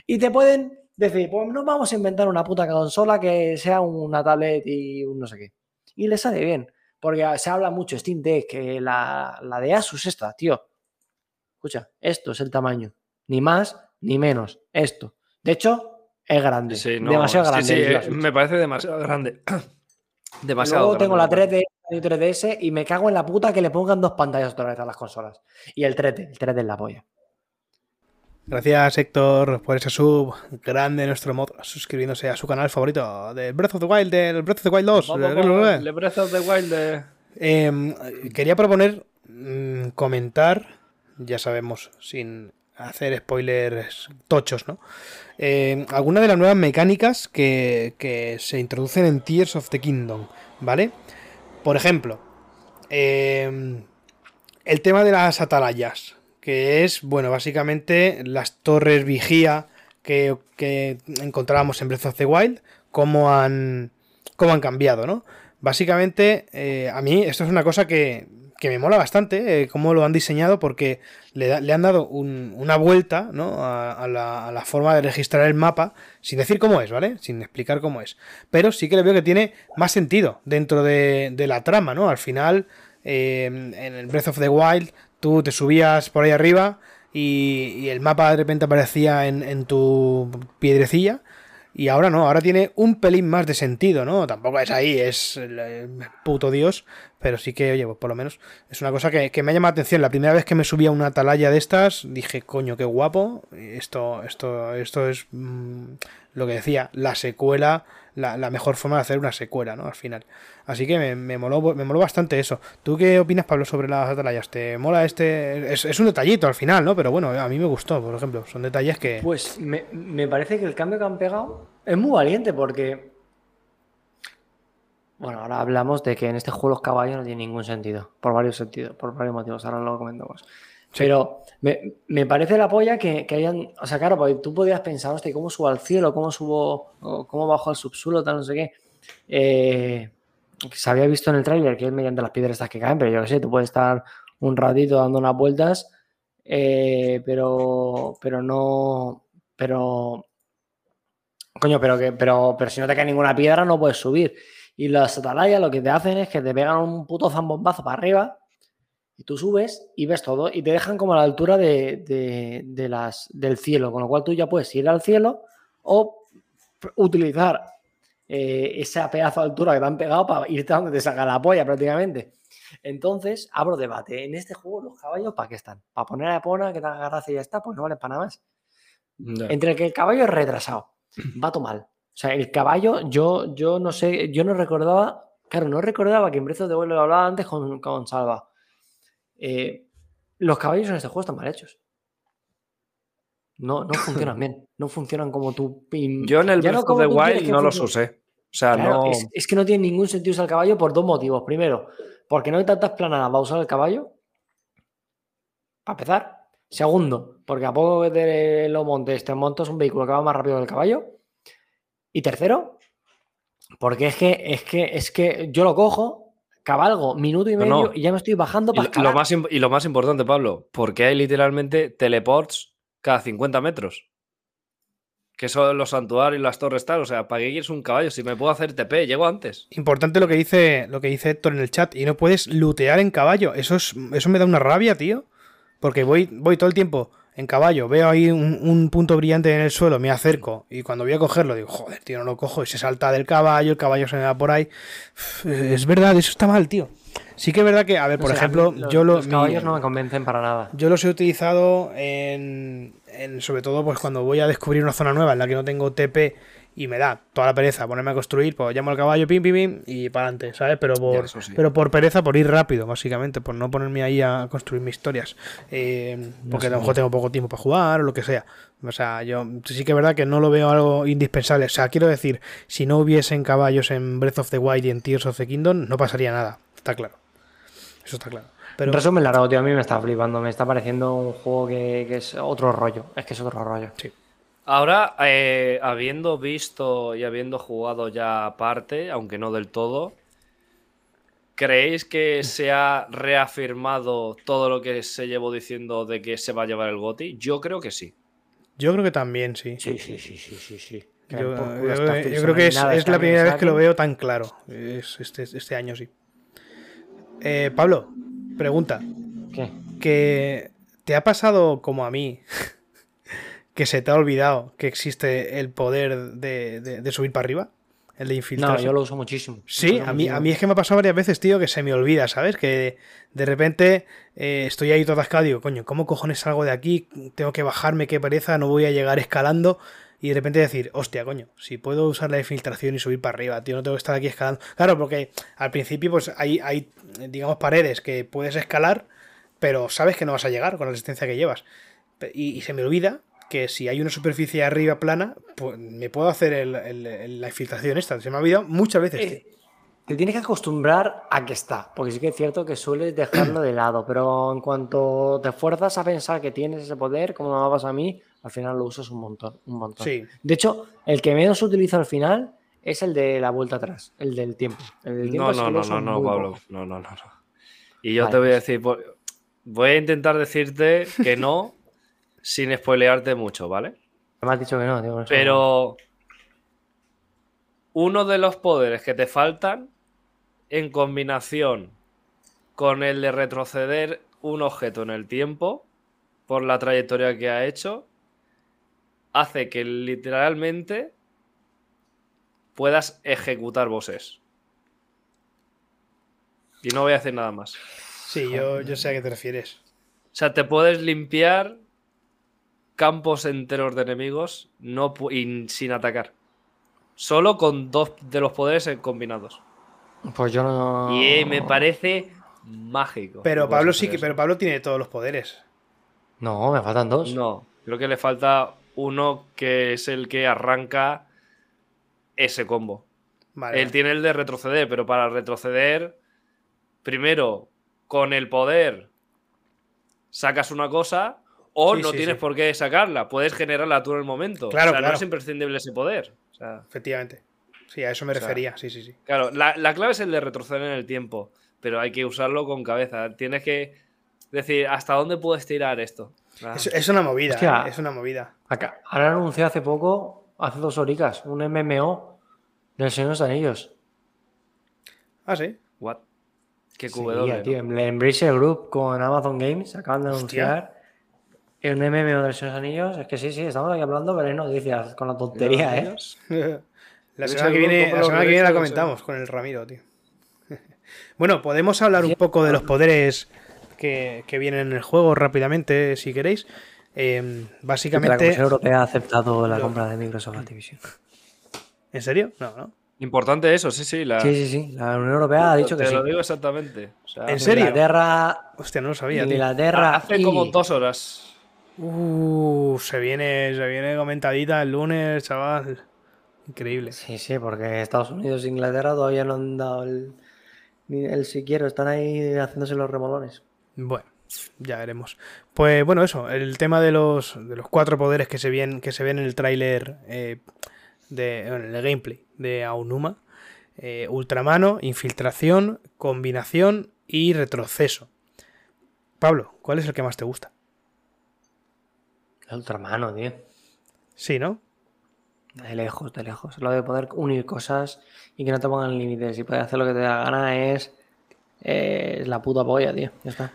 Speaker 4: Y te pueden decir, pues no vamos a inventar una puta consola que sea una tablet y un no sé qué. Y les sale bien. Porque se habla mucho Steam Deck, que la, la de Asus esta, tío. Escucha, esto es el tamaño. Ni más ni menos. Esto. De hecho, es grande.
Speaker 3: Sí, no,
Speaker 4: demasiado
Speaker 3: sí,
Speaker 4: grande.
Speaker 3: sí, eh,
Speaker 4: Switch.
Speaker 3: me parece demasiado grande. <clears throat> demasiado
Speaker 4: Luego tengo la
Speaker 3: grande.
Speaker 4: 3D y 3DS y me cago en la puta que le pongan dos pantallas otra vez a las consolas. Y el 3D, el 3D es la polla.
Speaker 2: Gracias, Héctor, por ese sub grande nuestro mod, suscribiéndose a su canal favorito de Breath of the Wild, del Breath of the Wild 2.
Speaker 3: Vamos con el Breath of the Wild de-
Speaker 2: Eh, quería proponer mm, comentar, ya sabemos, sin hacer spoilers tochos, ¿no? Eh, algunas de las nuevas mecánicas que, que, se introducen en Tears of the Kingdom, ¿vale? Por ejemplo, eh, el tema de las atalayas, que es, bueno, básicamente las torres vigía que, que encontrábamos en Breath of the Wild, cómo han, cómo han cambiado, ¿no? Básicamente, eh, a mí esto es una cosa que, que me mola bastante, eh, cómo lo han diseñado, porque le, han dado un, una vuelta ¿no? a, la, forma de registrar el mapa, sin decir cómo es, ¿vale? Sin explicar cómo es. Pero sí que le veo que tiene más sentido dentro de, la trama, ¿no? Al final, eh, en Breath of the Wild, tú te subías por ahí arriba y, y el mapa de repente aparecía en, tu piedrecilla. Y ahora no, ahora tiene un pelín más de sentido, ¿no? Tampoco es ahí, es el puto Dios, pero sí que, oye, pues por lo menos es una cosa que, me llama la atención. La primera vez que me subí a una atalaya de estas, dije, coño, qué guapo. Esto, esto, esto es mmm, lo que decía, la secuela, la, mejor forma de hacer una secuela, ¿no? Al final. Así que me, me, moló, me moló bastante eso. ¿Tú qué opinas, Pablo, sobre las atalayas? ¿Te mola este...? Es, un detallito al final, ¿no? Pero bueno, a mí me gustó, por ejemplo. Son detalles que...
Speaker 4: Pues me, me parece que el cambio que han pegado es muy valiente porque... Bueno, ahora hablamos de que en este juego los caballos no tienen ningún sentido. Por varios sentidos, por varios motivos. Ahora lo comentamos. Pero me, me, parece la polla que, que, hayan. O sea, claro, porque tú podías pensar, hostia, ¿cómo subo al cielo? ¿Cómo subo? ¿Cómo bajo al subsuelo? Tal, no sé qué. Eh, se había visto en el tráiler que es mediante las piedras estas que caen, pero yo qué sé, tú puedes estar un ratito dando unas vueltas, eh, pero, pero no. Pero. Coño, pero, que, pero, pero si no te cae ninguna piedra, no puedes subir. Y las atalayas lo que te hacen es que te pegan un puto zambombazo para arriba y tú subes y ves todo y te dejan como a la altura de, de, de, las, del cielo, con lo cual tú ya puedes ir al cielo o utilizar eh, esa pedazo de altura que te han pegado para irte a donde te saca la polla prácticamente. Entonces, abro debate. En este juego, los caballos, ¿para qué están? ¿Para poner a la pona que te agarras y ya está? Pues no vale para nada más. No. Entre el que el caballo es retrasado, va todo mal. O sea, el caballo, yo, yo no sé, yo no recordaba, claro, no recordaba que en Breath the Wild lo hablaba antes con, con Salva. Eh, los caballos en este juego están mal hechos. No, no <laughs> funcionan bien. No funcionan como tú.
Speaker 3: Yo en el Breath of the Wild no los usé. O sea,
Speaker 4: claro,
Speaker 3: no.
Speaker 4: Es, es, que no tiene ningún sentido usar el caballo por dos motivos. Primero, porque no hay tantas planadas para usar el caballo. Para empezar. Segundo, porque a poco que te lo montes, te montas un vehículo que va más rápido que el caballo. Y tercero, porque es que, es que, es que yo lo cojo, cabalgo minuto y medio no, no. y ya me estoy bajando para
Speaker 3: y lo, más, y lo más importante, Pablo, porque hay literalmente teleports cada 50 metros. Que son los santuarios y las torres tal. O sea, ¿para qué quieres un caballo? Si me puedo hacer TP, llego antes.
Speaker 2: Importante lo que dice, lo que dice Héctor en el chat. Y no puedes lootear en caballo. Eso, es, eso me da una rabia, tío. Porque voy, voy todo el tiempo en caballo, veo ahí un, un, punto brillante en el suelo, me acerco y cuando voy a cogerlo digo, joder, tío, no lo cojo y se salta del caballo, el caballo se me va por ahí. Es verdad, eso está mal, tío. Sí que es verdad que, a ver, por o sea, ejemplo,
Speaker 4: los,
Speaker 2: yo lo,
Speaker 4: los caballos mi, no me convencen para nada.
Speaker 2: Yo los he utilizado en, en, sobre todo, pues cuando voy a descubrir una zona nueva en la que no tengo TP y me da toda la pereza ponerme a construir, pues llamo al caballo, pim, pim, pim, y para adelante, ¿sabes? Pero por, sí. pero por pereza, por ir rápido, básicamente, por no ponerme ahí a construir mis historias. Eh, porque a lo mejor tengo poco tiempo para jugar o lo que sea. O sea, yo sí que es verdad que no lo veo algo indispensable. O sea, quiero decir, si no hubiesen caballos en Breath of the Wild y en Tears of the Kingdom, no pasaría nada, está claro. Eso está claro.
Speaker 4: Pero... En resumen largo, tío, a mí me está flipando. Me está pareciendo un juego que, que es otro rollo. Es que es otro rollo.
Speaker 2: Sí.
Speaker 3: Ahora, eh, habiendo visto y habiendo jugado ya aparte, aunque no del todo, ¿creéis que se ha reafirmado todo lo que se llevó diciendo de que se va a llevar el GOTI? Yo creo que sí.
Speaker 2: Yo creo que también, sí.
Speaker 4: Sí, sí, sí, sí, sí. sí.
Speaker 2: Yo, yo, yo, creo que es, es la primera vez que lo veo tan claro. Es este, este año sí. Eh, Pablo, pregunta.
Speaker 4: ¿Qué?
Speaker 2: Que te ha pasado como a mí que se te ha olvidado que existe el poder de, de, de subir para arriba? El de infiltrarse.
Speaker 4: No, yo lo uso muchísimo.
Speaker 2: Sí, a mí, a mí es que me ha pasado varias veces, tío, que se me olvida, ¿sabes? Que de repente eh, estoy ahí todo atascado y digo, coño, ¿cómo cojones salgo de aquí? Tengo que bajarme, qué pereza, no voy a llegar escalando. Y de repente decir, hostia, coño, si puedo usar la infiltración y subir para arriba, tío, no tengo que estar aquí escalando. Claro, porque al principio, pues hay, hay digamos, paredes que puedes escalar, pero sabes que no vas a llegar con la resistencia que llevas. Y se me olvida que si hay una superficie arriba plana, pues me puedo hacer el- el- el- la infiltración esta. Se me ha olvidado muchas veces.
Speaker 4: Eh, Te tienes que acostumbrar a que está, porque sí que es cierto que sueles dejarlo de lado, pero en cuanto te fuerzas a pensar que tienes ese poder, como me pasa a mí, al final lo usas un montón, un montón.
Speaker 2: Sí.
Speaker 4: De hecho, el que menos utilizo al final es el de la vuelta atrás, el del tiempo. El del tiempo
Speaker 3: No, no, no, no, Pablo.
Speaker 4: poco.
Speaker 3: No, no, no, no. Y yo
Speaker 4: Vale,
Speaker 3: te voy a decir, voy a intentar decirte que no, sin spoilearte mucho, ¿vale?
Speaker 4: Me has dicho que no, tío.
Speaker 3: Pero uno de los poderes que te faltan, en combinación con el de retroceder un objeto en el tiempo, por la trayectoria que ha hecho, hace que literalmente puedas ejecutar bosses. Y no voy a hacer nada más.
Speaker 2: Sí, yo, yo sé a qué te refieres.
Speaker 3: O sea, te puedes limpiar campos enteros de enemigos no, pu- y sin atacar. Solo con dos de los poderes combinados.
Speaker 4: Pues yo no.
Speaker 3: Y eh, me parece mágico.
Speaker 2: Pero Pablo sí que, pero Pablo tiene todos los poderes.
Speaker 4: No, me faltan dos.
Speaker 3: No, creo que le falta uno que es el que arranca ese combo.
Speaker 2: Vale.
Speaker 3: Él tiene el de retroceder, pero para retroceder, primero, con el poder sacas una cosa o
Speaker 2: Sí,
Speaker 3: no
Speaker 2: sí,
Speaker 3: tienes
Speaker 2: sí.
Speaker 3: por qué sacarla, puedes generarla tú en el momento.
Speaker 2: Claro,
Speaker 3: o sea,
Speaker 2: claro.
Speaker 3: no es imprescindible ese poder. O sea,
Speaker 2: Efectivamente. Sí, a eso me
Speaker 3: O sea,
Speaker 2: refería. Sí, sí, sí.
Speaker 3: claro, la, la clave es el de retroceder en el tiempo, pero hay que usarlo con cabeza. Tienes que decir, ¿hasta dónde puedes tirar esto? Ah,
Speaker 2: Es, es una movida,
Speaker 4: Hostia.
Speaker 2: ¿eh? es una movida.
Speaker 4: Acá, han anunciado hace poco, hace dos horicas, un MMO del Señor de los Anillos.
Speaker 2: Ah, sí.
Speaker 3: what? Qué
Speaker 4: Sí,
Speaker 3: QW,
Speaker 4: tío,
Speaker 3: ¿no?
Speaker 4: el Embracer Group con Amazon Games acaban de
Speaker 2: Hostia.
Speaker 4: anunciar un MMO de los Anillos. Es que sí, sí, estamos aquí hablando, pero hay noticias con la tontería, ¿eh? <laughs>
Speaker 2: La semana que viene, la
Speaker 3: los
Speaker 2: semana que viene la
Speaker 3: derechos,
Speaker 2: comentamos con el Ramiro, tío. <laughs> Bueno, podemos hablar un poco de los poderes que, que vienen en el juego rápidamente, si queréis. Eh,
Speaker 4: Que la
Speaker 2: básicamente.
Speaker 4: Comisión Europea ha aceptado la compra de Microsoft Activision. <laughs>
Speaker 2: ¿En serio? No, no.
Speaker 3: Importante eso, sí, sí. La,
Speaker 4: Sí, sí, sí. La Unión Europea ha dicho que
Speaker 3: te
Speaker 4: sí.
Speaker 3: lo digo exactamente. O sea,
Speaker 2: ¿En serio?
Speaker 4: Inglaterra,
Speaker 2: Hostia, no lo sabía, tío.
Speaker 4: Inglaterra
Speaker 3: Hace
Speaker 4: y-
Speaker 3: como dos horas.
Speaker 2: Uh, se viene, se viene comentadita el lunes, chaval. Increíble.
Speaker 4: Sí, sí, porque Estados Unidos e Inglaterra todavía no han dado el, ni el siquiera, están ahí haciéndose los remolones.
Speaker 2: Bueno, ya veremos. Pues bueno, eso, el tema de los, de los cuatro poderes que se ven, que se ven en el tráiler eh, de bueno, en el gameplay de Aonuma. Eh, ultramano, infiltración, combinación y retroceso. Pablo, ¿cuál es el que más te gusta?
Speaker 4: El ultramano, tío.
Speaker 2: Sí, ¿no?
Speaker 4: De lejos, de lejos. Lo de poder unir cosas y que no te pongan límites y poder hacer lo que te da la gana es, es la puta polla, tío. Ya está.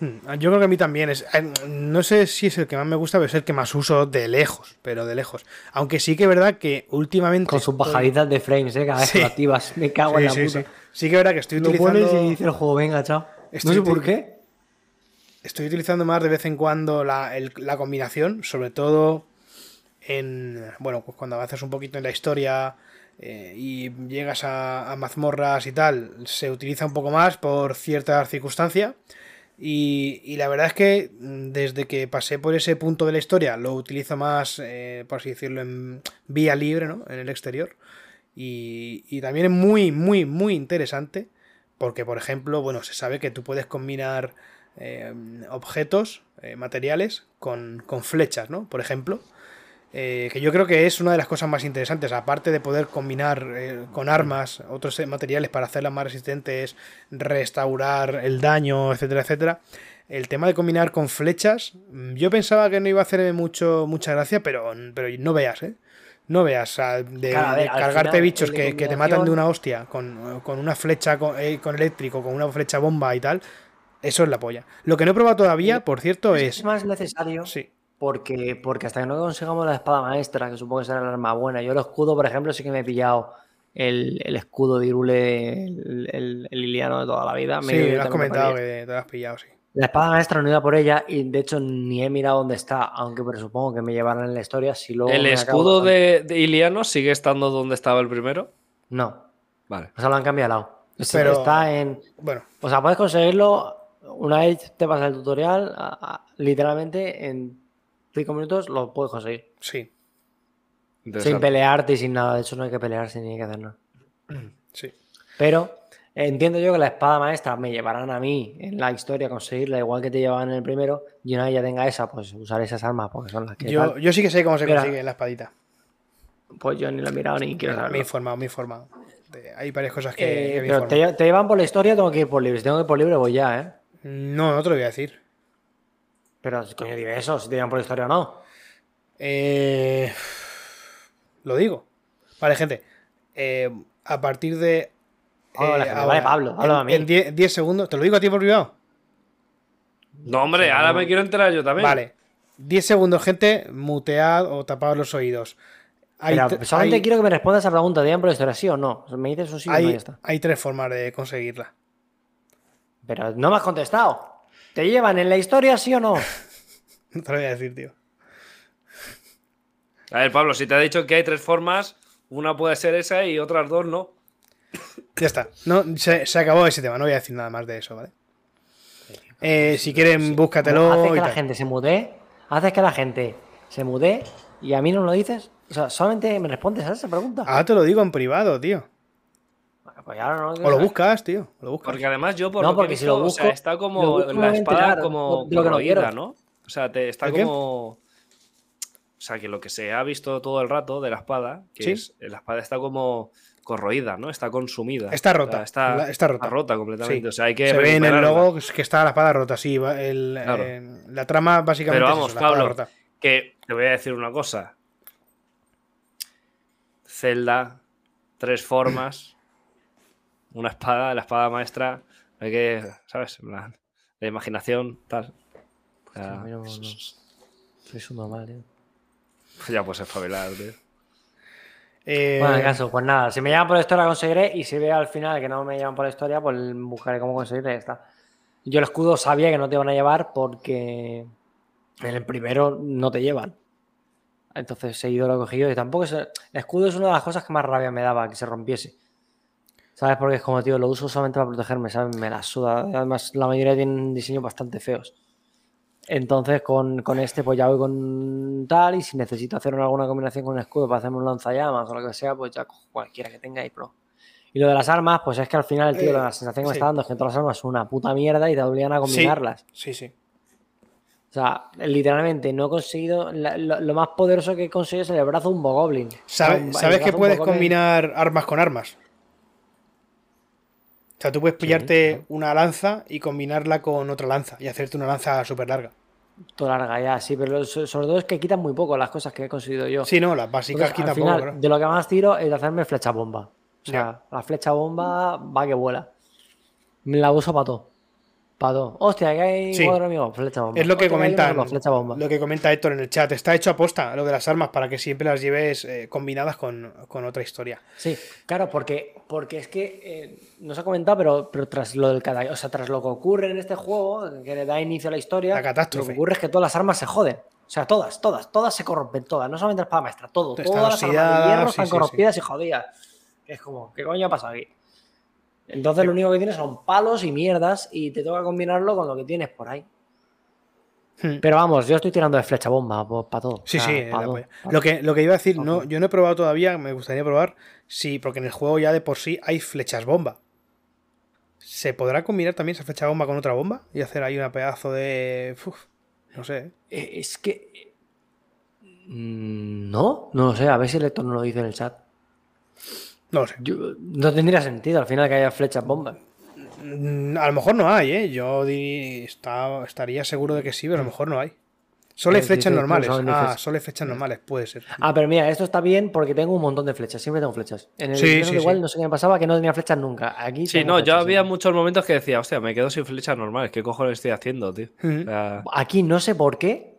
Speaker 2: Hmm, Yo creo que a mí también es. eh, No sé si es el que más me gusta, pero es el que más uso de lejos. Pero de lejos. Aunque sí que es verdad que últimamente.
Speaker 4: Con sus
Speaker 2: estoy-
Speaker 4: bajaditas de frames, ¿eh? Cada vez
Speaker 2: Sí.
Speaker 4: que lo activas. Me cago en la
Speaker 2: sí,
Speaker 4: puta.
Speaker 2: sí. Sí que es verdad que estoy
Speaker 4: Lo
Speaker 2: utilizando.
Speaker 4: y dice el juego, venga, chao.
Speaker 2: Estoy
Speaker 4: no sé por qué.
Speaker 2: Estoy utilizando más de vez en cuando la, la combinación, sobre todo en. Bueno, pues cuando avanzas un poquito en la historia eh, y llegas a, a mazmorras y tal, se utiliza un poco más por ciertas circunstancias. Y, y la verdad es que mm, desde que pasé por ese punto de la historia lo utilizo más, eh, por así decirlo, en vía libre, ¿no? En el exterior. Y, y también es muy, muy, muy interesante. Porque, por ejemplo, bueno, se sabe que tú puedes combinar eh, objetos, eh, materiales, con, con flechas, ¿no? Por ejemplo. Eh, que yo creo que es una de las cosas más interesantes. Aparte de poder combinar eh, con armas otros materiales para hacerlas más resistentes, restaurar el daño, etcétera, etcétera. El tema de combinar con flechas, mm, yo pensaba que no iba a hacerme mucho, mucha gracia, pero, pero no veas, ¿eh? No veas, de,
Speaker 4: Claro, a ver,
Speaker 2: de
Speaker 4: al
Speaker 2: cargarte
Speaker 4: final,
Speaker 2: bichos
Speaker 4: de
Speaker 2: que, que te matan de una hostia con, con una flecha con, eh, con eléctrico, con una flecha bomba y tal. Eso es la polla. Lo que no he probado todavía, por cierto,
Speaker 4: Es
Speaker 2: es.
Speaker 4: más necesario
Speaker 2: Sí.
Speaker 4: porque, porque hasta que no consigamos la espada maestra, que supongo que será el arma buena. Yo el escudo, por ejemplo, sí que me he pillado el, el escudo de Irule, el, el, el Liliano de toda la vida. Me
Speaker 2: Sí, lo has comentado que te lo has pillado, sí.
Speaker 4: La espada maestra no iba por ella y de hecho ni he mirado dónde está, aunque presupongo que me llevarán en la historia. Si luego
Speaker 3: ¿El
Speaker 4: me
Speaker 3: escudo de, de Iliano sigue estando donde estaba el primero?
Speaker 4: No,
Speaker 3: Vale.
Speaker 4: o sea, lo han cambiado.
Speaker 2: Pero-
Speaker 4: Está en.
Speaker 2: Bueno,
Speaker 4: O sea, puedes conseguirlo una vez te pasa el tutorial, a- a- literalmente en 5 minutos lo puedes conseguir.
Speaker 2: Sí,
Speaker 4: Sin pelearte y sin nada. De hecho, no hay que pelearse ni hay que hacer nada. <clears throat>
Speaker 2: sí.
Speaker 4: Pero entiendo yo que la espada maestra me llevarán a mí en la historia a conseguirla, igual que te llevaban en el primero. Y una vez ya tenga esa, pues usar esas armas porque son las que.
Speaker 2: Yo,
Speaker 4: tal.
Speaker 2: yo sí que sé cómo se
Speaker 4: Mira.
Speaker 2: consigue la espadita.
Speaker 4: Pues yo ni la he mirado ni quiero
Speaker 2: Me he
Speaker 4: saberlo.
Speaker 2: informado, me he informado. Hay varias cosas que,
Speaker 4: Eh, pero te, te llevan por la historia, tengo que ir por libre. Si tengo que ir por libre, voy ya, ¿eh?
Speaker 2: No, no te lo voy a decir.
Speaker 4: Pero, coño, dime eso, si te llevan por la historia o no.
Speaker 2: Eh, lo digo. Vale, gente. eh, a partir de.
Speaker 4: Hola, gente. Vale, Pablo,
Speaker 2: en-
Speaker 4: a mí.
Speaker 2: En 10 10 segundos. ¿Te lo digo a ti por privado?
Speaker 3: No, hombre, ahora me quiero enterar yo también.
Speaker 2: Vale. 10 segundos, gente. Mutead o tapad los oídos. Hay,
Speaker 4: Pero solamente
Speaker 2: hay-
Speaker 4: quiero que me respondas a esa pregunta, ¿te llevan por la historia sí o no? Me dices un sí o no y
Speaker 2: hay,
Speaker 4: ya está.
Speaker 2: hay tres formas de conseguirla.
Speaker 4: Pero no me has contestado. ¿Te llevan en la historia sí o no? <laughs>
Speaker 2: No te lo voy a decir, tío.
Speaker 3: A ver, Pablo, si te ha dicho que hay tres formas, una puede ser esa y otras dos no.
Speaker 2: Ya está. No, se, se acabó ese tema. No voy a decir nada más de eso, ¿vale? Eh, si quieren, búscatelo.
Speaker 4: Haces que
Speaker 2: y
Speaker 4: la
Speaker 2: tal.
Speaker 4: gente se mude, haces que la gente se mude y a mí no lo dices. O sea, solamente me respondes a esa pregunta.
Speaker 2: Ahora te lo digo en privado, tío.
Speaker 4: Pues no
Speaker 2: O lo buscas, tío. O lo buscas.
Speaker 3: Porque además yo por
Speaker 4: No,
Speaker 3: lo que
Speaker 4: porque si lo
Speaker 3: visto, o sea,
Speaker 4: busco-
Speaker 3: está como la espada
Speaker 4: enterar
Speaker 3: como
Speaker 4: lo que no
Speaker 3: corroída. ¿no? O sea, te está como... O sea, que lo que se ha visto todo el rato de la espada, que
Speaker 2: Sí.
Speaker 3: es la espada está como corroída, ¿no? Está consumida.
Speaker 2: Está
Speaker 3: O sea,
Speaker 2: rota,
Speaker 3: está,
Speaker 2: la- está rota.
Speaker 3: completamente.
Speaker 2: Sí.
Speaker 3: O sea, hay que
Speaker 2: Se ve en el logo que está la espada rota, sí. el-
Speaker 3: Claro.
Speaker 2: eh, la trama básicamente
Speaker 3: Pero
Speaker 2: es
Speaker 3: vamos,
Speaker 2: eso, la espada
Speaker 3: Pablo,
Speaker 2: rota.
Speaker 3: que te voy a decir una cosa. Zelda, tres formas, una espada, la espada maestra, hay que, ¿sabes? En plan, La imaginación, tal.
Speaker 4: No-. Soy su normal, tío.
Speaker 3: ya pues espabilar, tío.
Speaker 2: Eh,
Speaker 4: Bueno, en el caso, pues nada, si me llaman por la historia conseguiré y si veo al final que no me llaman por la historia, pues buscaré cómo conseguirla y ya está. Yo el escudo sabía que no te iban a llevar porque en el primero no te llevan. Entonces seguido lo he cogido y tampoco es... El escudo es una de las cosas que más rabia me daba, que se rompiese. ¿Sabes? Porque es como, tío, lo uso solamente para protegerme, ¿sabes? Me la suda. Además, la mayoría tienen diseños bastante feos. Entonces, con, con este, pues ya voy con tal. Y si necesito hacer alguna combinación con un escudo para hacerme un lanzallamas o lo que sea, pues ya cojo cualquiera que tenga y pro. Y lo de las armas, pues es que al final, tío,
Speaker 2: Eh,
Speaker 4: la sensación que me está dando es que todas las armas son una puta mierda y te obligan a combinarlas.
Speaker 2: Sí, sí.
Speaker 4: O sea, literalmente no he conseguido. la- lo, lo más poderoso que he conseguido es el brazo de un bogoblin.
Speaker 2: ¿Sabe-
Speaker 4: O sea, un- el
Speaker 2: ¿Sabes que puedes combinar armas con armas? O sea, tú puedes pillarte una lanza y combinarla con otra lanza y hacerte una lanza súper larga.
Speaker 4: Toda larga ya, sí, pero sobre todo es que quitan muy poco las cosas que he conseguido yo.
Speaker 2: Sí, no, las básicas
Speaker 4: Entonces,
Speaker 2: quitan poco,
Speaker 4: de lo que más tiro es de hacerme flecha bomba. O sea, la flecha bomba va que vuela. Me la uso para todo. Para todo. Hostia, que hay
Speaker 2: Sí.
Speaker 4: cuadro mío, flecha bomba.
Speaker 2: Es lo que
Speaker 4: Hostia,
Speaker 2: comentan,
Speaker 4: solo, flecha bomba.
Speaker 2: lo que comenta Héctor en el chat. Está hecho a posta lo de las armas para que siempre las lleves eh, combinadas con, con otra historia.
Speaker 4: Sí, claro, porque, porque es que eh, no se ha comentado, pero, pero tras lo del o sea, tras lo que ocurre en este juego, que le da inicio a la historia,
Speaker 2: La catástrofe.
Speaker 4: lo que ocurre es que todas las armas se joden. O sea, todas, todas, todas se corrompen, todas, no solamente la espada maestra, todo,
Speaker 2: Están
Speaker 4: todas las armas de
Speaker 2: oxidadas,
Speaker 4: hierro
Speaker 2: sí,
Speaker 4: están
Speaker 2: sí,
Speaker 4: corrompidas y jodidas. Es como, ¿qué coño ha pasado aquí? Entonces lo único que tienes son palos y mierdas y te toca combinarlo con lo que tienes por ahí.
Speaker 2: Hmm.
Speaker 4: Pero vamos, yo estoy tirando de flecha bomba para todo.
Speaker 2: Sí,
Speaker 4: o sea,
Speaker 2: sí,
Speaker 4: pa'
Speaker 2: la
Speaker 4: todo, pa'
Speaker 2: Lo que, lo que iba a decir, no, yo no he probado todavía, me gustaría probar, sí, porque en el juego ya de por sí hay flechas bomba. ¿Se podrá combinar también esa flecha bomba con otra bomba? Y hacer ahí una pedazo de. uf, no sé.
Speaker 4: Eh, Es que. Mm, No, no lo sé, a ver si el lector no lo dice en el chat.
Speaker 2: No lo sé.
Speaker 4: Yo- no tendría sentido al final que haya flechas bomba.
Speaker 2: Mm, A lo mejor no hay, ¿eh? Yo está- estaría seguro de que sí, pero a lo mejor no hay. Solo hay
Speaker 4: Eh,
Speaker 2: flechas normales.
Speaker 4: solo hay
Speaker 2: Ah,
Speaker 4: flechas.
Speaker 2: solo hay flechas normales, puede ser.
Speaker 4: Ah, pero mira, esto está bien porque tengo un montón de flechas. Siempre tengo flechas. En el
Speaker 2: Sí, sí.
Speaker 4: no sé qué me pasaba que no tenía flechas nunca. Aquí
Speaker 3: Sí, no, yo había
Speaker 4: sí.
Speaker 3: muchos momentos que decía, hostia, me quedo sin flechas normales. ¿Qué cojones estoy haciendo, tío?
Speaker 2: Ujú.
Speaker 3: O sea,
Speaker 4: Aquí no sé por qué.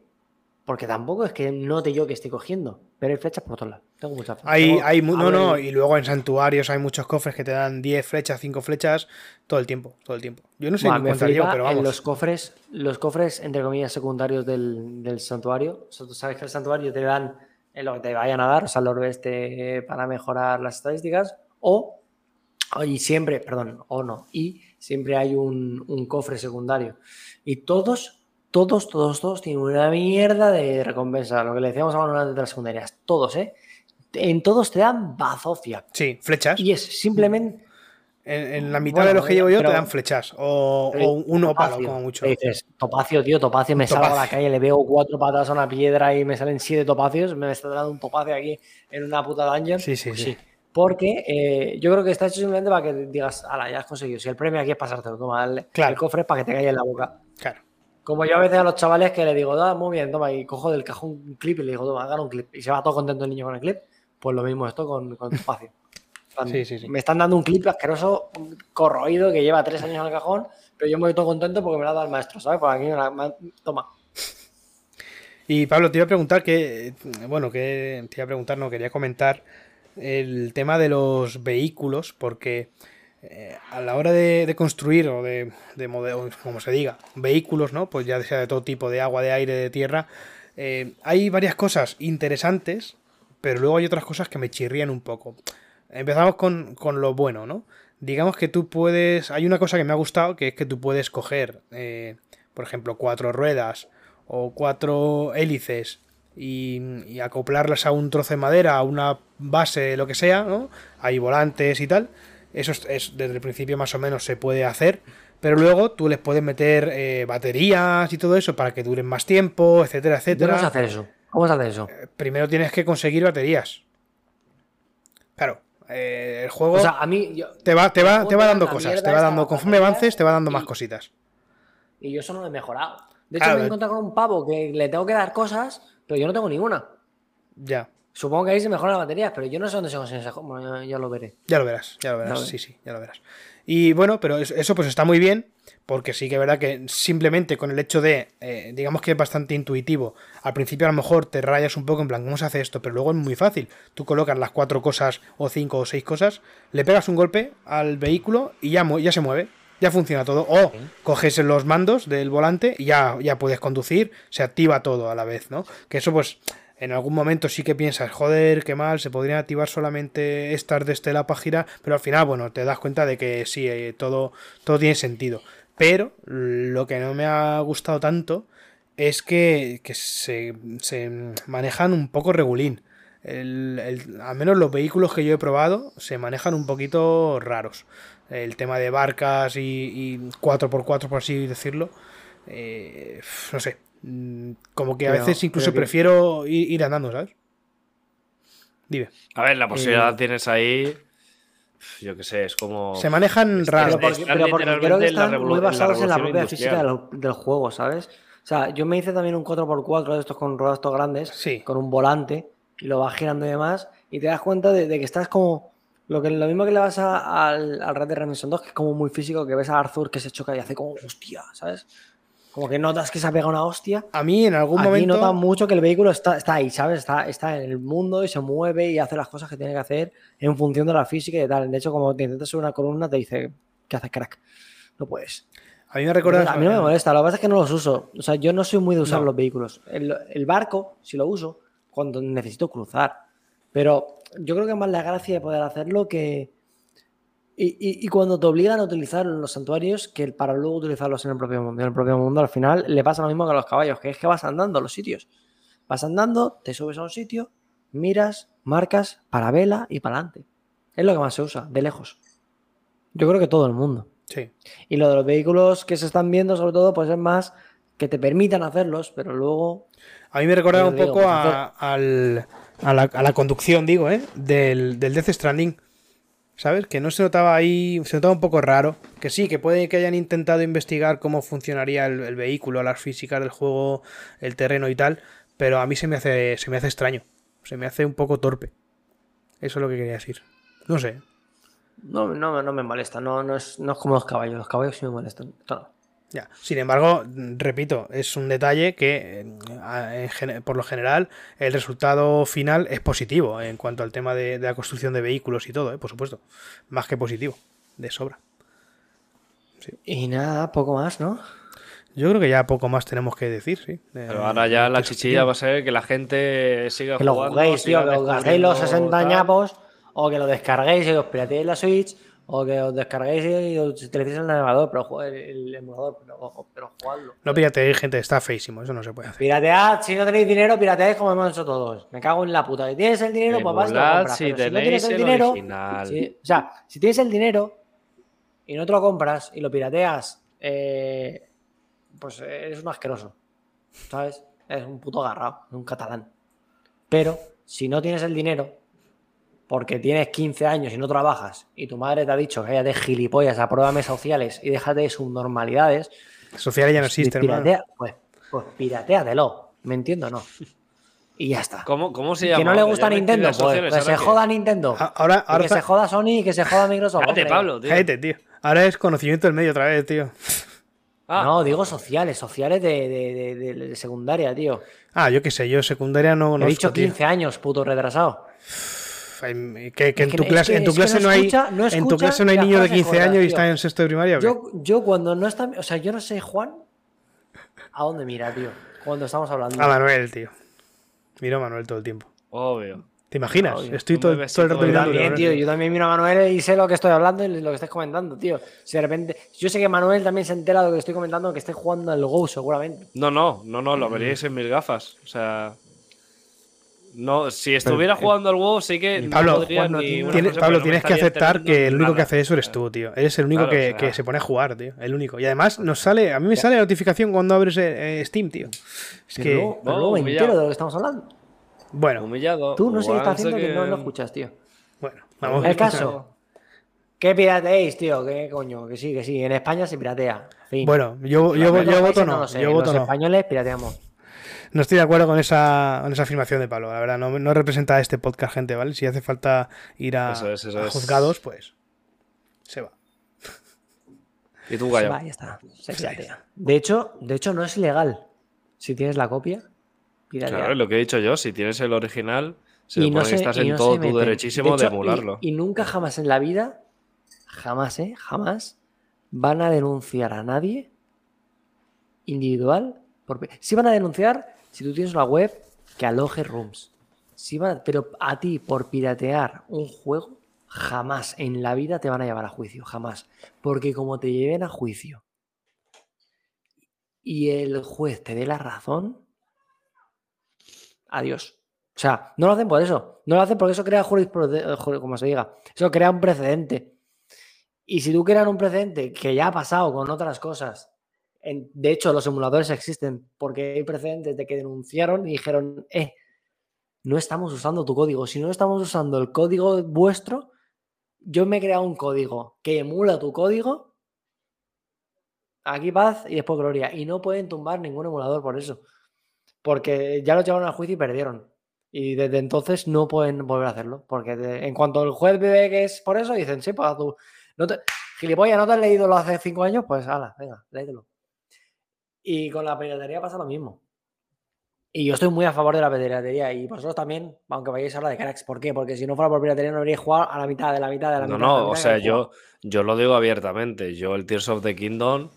Speaker 4: Porque tampoco es que note yo que estoy cogiendo. Pero hay flechas por todos lados. Tengo muchas flechas.
Speaker 2: Hay,
Speaker 4: Tengo-
Speaker 2: hay, no, no, y luego en santuarios hay muchos cofres que te dan 10 flechas, 5 flechas, todo el tiempo, todo el tiempo. Yo no sé
Speaker 4: me
Speaker 2: cuántas llevo, pero
Speaker 4: en
Speaker 2: vamos.
Speaker 4: los cofres, los cofres, entre comillas, secundarios del, del santuario. O sea, tú sabes que el santuario te dan en lo que te vayan a dar, o sea, el orbe este para mejorar las estadísticas, o, y siempre, perdón, o no, y siempre hay un, un cofre secundario. Y todos, todos, todos, todos tienen una mierda de recompensa. Lo que le decíamos a de las secundarias. Todos, ¿eh? En todos te dan bazofia.
Speaker 2: Sí, flechas.
Speaker 4: Y es simplemente.
Speaker 2: En, en la mitad de los que llevo yo te dan flechas. O, o un ópalo, como mucho.
Speaker 4: Dices, topacio, tío, topacio. Me salgo a la calle, le veo cuatro patas a una piedra y me salen siete topacios. Me está dando un topacio aquí en una puta dungeon.
Speaker 2: Sí, sí,
Speaker 4: Pues
Speaker 2: sí.
Speaker 4: Porque eh, yo creo que está hecho simplemente para que digas, ala, ya has conseguido. Si el premio aquí es pasártelo, toma el,
Speaker 2: Claro.
Speaker 4: el cofre para que te caiga en la boca.
Speaker 2: Claro.
Speaker 4: Como yo a veces a los chavales que le digo, da, muy bien, toma, y cojo del cajón un clip y le digo, toma, gana un clip. Y se va todo contento el niño con el clip. Pues lo mismo esto con, con espacio. <laughs>
Speaker 2: Sí, sí, sí.
Speaker 4: Me están dando un clip asqueroso, corroído, que lleva tres años en el cajón, pero yo me voy todo contento porque me lo ha dado el maestro, ¿sabes? Pues aquí me la- me- toma.
Speaker 2: Y Pablo, te iba a preguntar que, bueno, que te iba a preguntar, no, quería comentar el tema de los vehículos, porque eh, a la hora de, construir o de, de como se diga, vehículos, ¿no? Pues ya sea de todo tipo, de agua, de aire, de tierra, eh, hay varias cosas interesantes, pero luego hay otras cosas que me chirrían un poco. Empezamos con, con lo bueno, ¿no? Digamos que tú puedes, hay una cosa que me ha gustado, que es que tú puedes coger, eh, por ejemplo, cuatro ruedas, o cuatro hélices y, y acoplarlas a un trozo de madera, a una base, lo que sea, ¿no? Hay volantes y tal. Eso es, es- desde el principio más o menos se puede hacer. Pero luego tú les puedes meter eh, baterías y todo eso para que duren más tiempo, etcétera,
Speaker 4: ¿Cómo
Speaker 2: etcétera.
Speaker 4: se hace eso? ¿Cómo se hace eso?
Speaker 2: Primero tienes que conseguir baterías. Claro, eh, el juego
Speaker 4: O sea, a mí. yo-
Speaker 2: te va, te va, te va
Speaker 4: da
Speaker 2: dando cosas, te va dando, conforme avances, te va dando
Speaker 4: y-
Speaker 2: más cositas.
Speaker 4: Y yo eso no lo he mejorado. De hecho,
Speaker 2: Claro,
Speaker 4: me he
Speaker 2: eh.
Speaker 4: encontrado con un pavo que le tengo que dar cosas, pero yo no tengo ninguna.
Speaker 2: Ya.
Speaker 4: Supongo que ahí se mejoran las baterías, pero yo no sé dónde se cosas. Bueno, ya, ya lo veré.
Speaker 2: Ya lo verás, ya lo verás, sí, sí, ya lo verás. Y bueno, pero es- eso pues está muy bien, porque sí que es verdad que simplemente con el hecho de, eh, digamos que es bastante intuitivo, al principio a lo mejor te rayas un poco en plan, ¿cómo se hace esto? Pero luego es muy fácil. Tú colocas las cuatro cosas, o cinco o seis cosas, le pegas un golpe al vehículo y ya, ya se mueve. Ya funciona todo. O coges los mandos del volante y ya, ya puedes conducir, se activa todo a la vez, ¿no? Que eso pues en algún momento sí que piensas, joder, qué mal, se podrían activar solamente estas de Estela para girar, pero al final, bueno, te das cuenta de que sí, eh, todo, todo tiene sentido. Pero lo que no me ha gustado tanto es que, que se, se manejan un poco regulín. El- el- al menos los vehículos que yo he probado se manejan un poquito raros. El tema de barcas y, y 4x4, por así decirlo. eh, no sé. Mm, Como que a
Speaker 4: Pero-
Speaker 2: veces incluso
Speaker 4: que-
Speaker 2: prefiero ir, ir andando, ¿sabes? Dime.
Speaker 3: A ver, la posibilidad
Speaker 4: Eh,
Speaker 3: tienes ahí. Yo qué sé, es como.
Speaker 2: Se manejan
Speaker 3: es-
Speaker 2: raro.
Speaker 4: Pero porque,
Speaker 3: están
Speaker 4: pero porque creo que están muy
Speaker 3: en la
Speaker 4: basados en la propia física del, del juego, ¿sabes? O sea, yo me hice también un 4x4 de estos con ruedas estos grandes,
Speaker 2: Sí.
Speaker 4: con un volante, y lo vas girando y demás, y te das cuenta de, de que estás como. Lo, que, lo mismo que le vas a- al, al Red Dead Redemption 2, que es como muy físico, que ves a Arthur que se choca y hace como hostia, ¿sabes? Como que notas que se ha pegado una hostia.
Speaker 2: A mí en algún
Speaker 4: Aquí
Speaker 2: momento.
Speaker 4: notas mucho que el vehículo está, está ahí, ¿sabes? Está, está en el mundo y se mueve y hace las cosas que tiene que hacer en función de la física y tal. De hecho, como te intentas subir una columna, te dice, ¿qué haces, crack? No puedes.
Speaker 2: A mí me recuerda.
Speaker 4: a mí no me molesta, lo que pasa es que no los uso. O sea, yo no soy muy de usar
Speaker 2: No.
Speaker 4: los vehículos. El, el barco, si lo uso, cuando necesito cruzar. Pero yo creo que es más la gracia de poder hacerlo que. Y, y- y cuando te obligan a utilizar los santuarios, que para luego utilizarlos en el propio mundo. En el propio mundo, al final, le pasa lo mismo que a los caballos, que es que vas andando a los sitios. Vas andando, te subes a un sitio, miras, marcas, para vela y para adelante. Es lo que más se usa, de lejos. Yo creo que todo el mundo.
Speaker 2: Sí.
Speaker 4: Y lo de los vehículos que se están viendo, sobre todo, pues es más que te permitan hacerlos, pero luego.
Speaker 2: A mí me recuerda
Speaker 4: Yo
Speaker 2: un
Speaker 4: digo,
Speaker 2: poco
Speaker 4: pues,
Speaker 2: a, al- a la, a la conducción, digo, ¿eh? Del, del Death Stranding. ¿Sabes? Que no se notaba ahí, se notaba un poco raro. Que sí, que puede que hayan intentado investigar cómo funcionaría el, vehículo, las físicas del juego, el terreno y tal, pero a mí se me hace, se me hace extraño. Se me hace un poco torpe. Eso es lo que quería decir. No sé.
Speaker 4: No, no, no me molesta. No, no, es, no es como los caballos. Los caballos sí me molestan. No.
Speaker 2: Ya. Sin embargo, repito, es un detalle que eh, por lo general el resultado final es positivo en cuanto al tema de, de la construcción de vehículos y todo, ¿eh? por supuesto. Más que positivo, de sobra.
Speaker 4: Y nada, poco más, ¿no?
Speaker 2: Yo creo que ya poco más tenemos que decir, sí. de-
Speaker 3: Pero ahora ya la
Speaker 2: de
Speaker 3: chichilla va a ser que la gente siga
Speaker 4: Que lo
Speaker 3: jugando.
Speaker 4: juguéis, tío, que os gastéis los
Speaker 3: descubriendo
Speaker 4: 60
Speaker 3: tal.
Speaker 4: ñapos o que lo descarguéis y os pirateéis la Switch O que os descarguéis y os utilicéis el navegador, pero el, el emulador, pero, pero jugadlo.
Speaker 2: No pirateéis, gente, está feísimo, eso no se puede hacer.
Speaker 4: Piratead, si no tenéis dinero, pirateáis como hemos hecho todos. Me cago en la puta. Si tienes el dinero, pues vas y lo
Speaker 3: Emulad
Speaker 4: compras.
Speaker 3: si
Speaker 4: pero si no
Speaker 3: tenéis
Speaker 4: tienes el
Speaker 3: el
Speaker 4: dinero, si- o sea, si tienes el dinero y no te lo compras y lo pirateas, eh, pues eres un asqueroso. ¿Sabes? Eres un puto agarrado, un catalán. Pero si no tienes el dinero, porque tienes 15 años y no trabajas, y tu madre te ha dicho que vaya de gilipollas, apruébame sociales y déjate de subnormalidades,
Speaker 2: Sociales ya no
Speaker 4: pues
Speaker 2: existen, hermano.
Speaker 4: piratea, pues, pues pirateatelo, ¿me entiendo o no? Y ya está.
Speaker 3: ¿Cómo, cómo se
Speaker 4: Que
Speaker 3: llama?
Speaker 4: no le gusta Nintendo, pues
Speaker 3: sociales,
Speaker 4: que se joda Nintendo.
Speaker 2: Ah, Ahora,
Speaker 4: que se joda Sony y que se joda Microsoft.
Speaker 3: Cállate. Pablo, tío.
Speaker 2: Cállate, tío. Ahora es conocimiento del medio otra vez, tío.
Speaker 3: Ah,
Speaker 4: No, digo sociales, sociales de, de- de- de- de secundaria, tío.
Speaker 2: Ah, yo qué sé, yo secundaria no
Speaker 4: He
Speaker 2: conozco,
Speaker 4: dicho
Speaker 2: tío.
Speaker 4: 15 años, puto retrasado.
Speaker 2: Que, en tu clase,
Speaker 4: que-
Speaker 2: en tu clase
Speaker 4: no
Speaker 2: no, hay, en tu clase no hay
Speaker 4: las
Speaker 2: niño de
Speaker 4: frases
Speaker 2: 15 años y está en sexto de primaria.
Speaker 4: Yo, yo cuando no está. O sea, yo no sé, Juan, a dónde mira, tío. Cuando estamos hablando.
Speaker 2: A Manuel, tío. Miro a Manuel todo el tiempo.
Speaker 3: obvio.
Speaker 2: ¿Te imaginas? Estoy todo, todo el rato
Speaker 3: de
Speaker 4: Yo
Speaker 2: mirando.
Speaker 4: también, tío, yo también miro a Manuel y sé lo que estoy hablando y lo que estáis comentando, tío. Si de repente. Yo sé que Manuel también se entera de lo que estoy comentando, que esté jugando al Go, seguramente.
Speaker 3: No, no, no, no, lo veríais en mis gafas. O sea. No, si estuviera jugando al WoW, sí que
Speaker 2: Pablo,
Speaker 3: no podría
Speaker 4: Juan, no
Speaker 3: ni
Speaker 4: tiene-
Speaker 3: una
Speaker 2: Tiene-
Speaker 3: cosa,
Speaker 2: Pablo,
Speaker 3: no
Speaker 2: tienes que aceptar que el único que hace eso eres tú, tío. Eres el único
Speaker 3: Claro,
Speaker 2: que,
Speaker 3: o sea-
Speaker 2: que se pone a jugar, tío. El único. Y además nos sale, a mí me sale la notificación cuando abres eh, eh, Steam, tío. Es que,
Speaker 4: luego, pero
Speaker 3: Oh,
Speaker 4: luego me
Speaker 3: humillado.
Speaker 4: entero de lo que estamos hablando.
Speaker 2: bueno,
Speaker 3: Humillado.
Speaker 4: Tú no sé qué estás haciendo que no lo escuchas, tío.
Speaker 2: bueno, vamos.
Speaker 4: El caso. ¿Qué pirateéis, tío? ¿Qué coño? Que sí, que sí. En España se piratea. Fin.
Speaker 2: Bueno, yo, yo, yo voto no.
Speaker 4: lo sé,
Speaker 2: Yo voto
Speaker 4: Los
Speaker 2: no.
Speaker 4: españoles pirateamos.
Speaker 2: No estoy de acuerdo con esa, con esa afirmación de Pablo, la verdad. No, no representa a este podcast, gente, ¿vale? Si hace falta ir a,
Speaker 3: Eso es, eso
Speaker 2: a
Speaker 3: es.
Speaker 2: juzgados, pues se va. <laughs>
Speaker 3: Y tú,
Speaker 4: Va,
Speaker 3: Gallo.
Speaker 4: ya está. Se. De hecho, de hecho, no es legal. Si tienes la copia, piratea.
Speaker 3: Claro, es lo que he dicho yo. Si tienes el original, se
Speaker 4: Y
Speaker 3: supone
Speaker 4: no
Speaker 3: que
Speaker 4: se-
Speaker 3: estás
Speaker 4: y
Speaker 3: en
Speaker 4: no
Speaker 3: todo tu derechísimo de,
Speaker 4: hecho, y-
Speaker 3: emularlo.
Speaker 4: Y, nunca jamás en la vida, jamás, ¿eh? Jamás van a denunciar a nadie individual. Por... pi- Sí van a denunciar si tú tienes una web que aloje rooms. Sí van a- Pero a ti, por piratear un juego, jamás en la vida te van a llevar a juicio. Jamás. Porque como te lleven a juicio y el juez te dé la razón, adiós. O sea, no lo hacen por eso. No lo hacen porque eso crea jurisprudencia, como se diga. Eso crea un precedente. Y si tú creas un precedente que ya ha pasado con otras cosas, de hecho los emuladores existen porque hay precedentes de que denunciaron y dijeron, eh, no estamos usando tu código. Si no estamos usando el código vuestro, yo me he creado un código que emula tu código. Aquí paz y después gloria. Y no pueden tumbar ningún emulador por eso. Porque ya lo llevaron al juicio y perdieron. Y desde entonces no pueden volver a hacerlo. Porque en cuanto el juez ve que es por eso, dicen, sí, pues tú. No gilipollas, ¿no te has leído lo hace cinco años? Pues ala, venga, léetelo. Y con la piratería pasa lo mismo. Y yo estoy muy a favor de la piratería. Y vosotros también, aunque vayáis a hablar de cracks. ¿Por qué? Porque si no fuera por piratería no habríais jugado a la mitad de la mitad de la
Speaker 3: No,
Speaker 4: mitad. la
Speaker 3: no, o sea, yo, yo lo digo abiertamente. Yo el Tears of the Kingdom,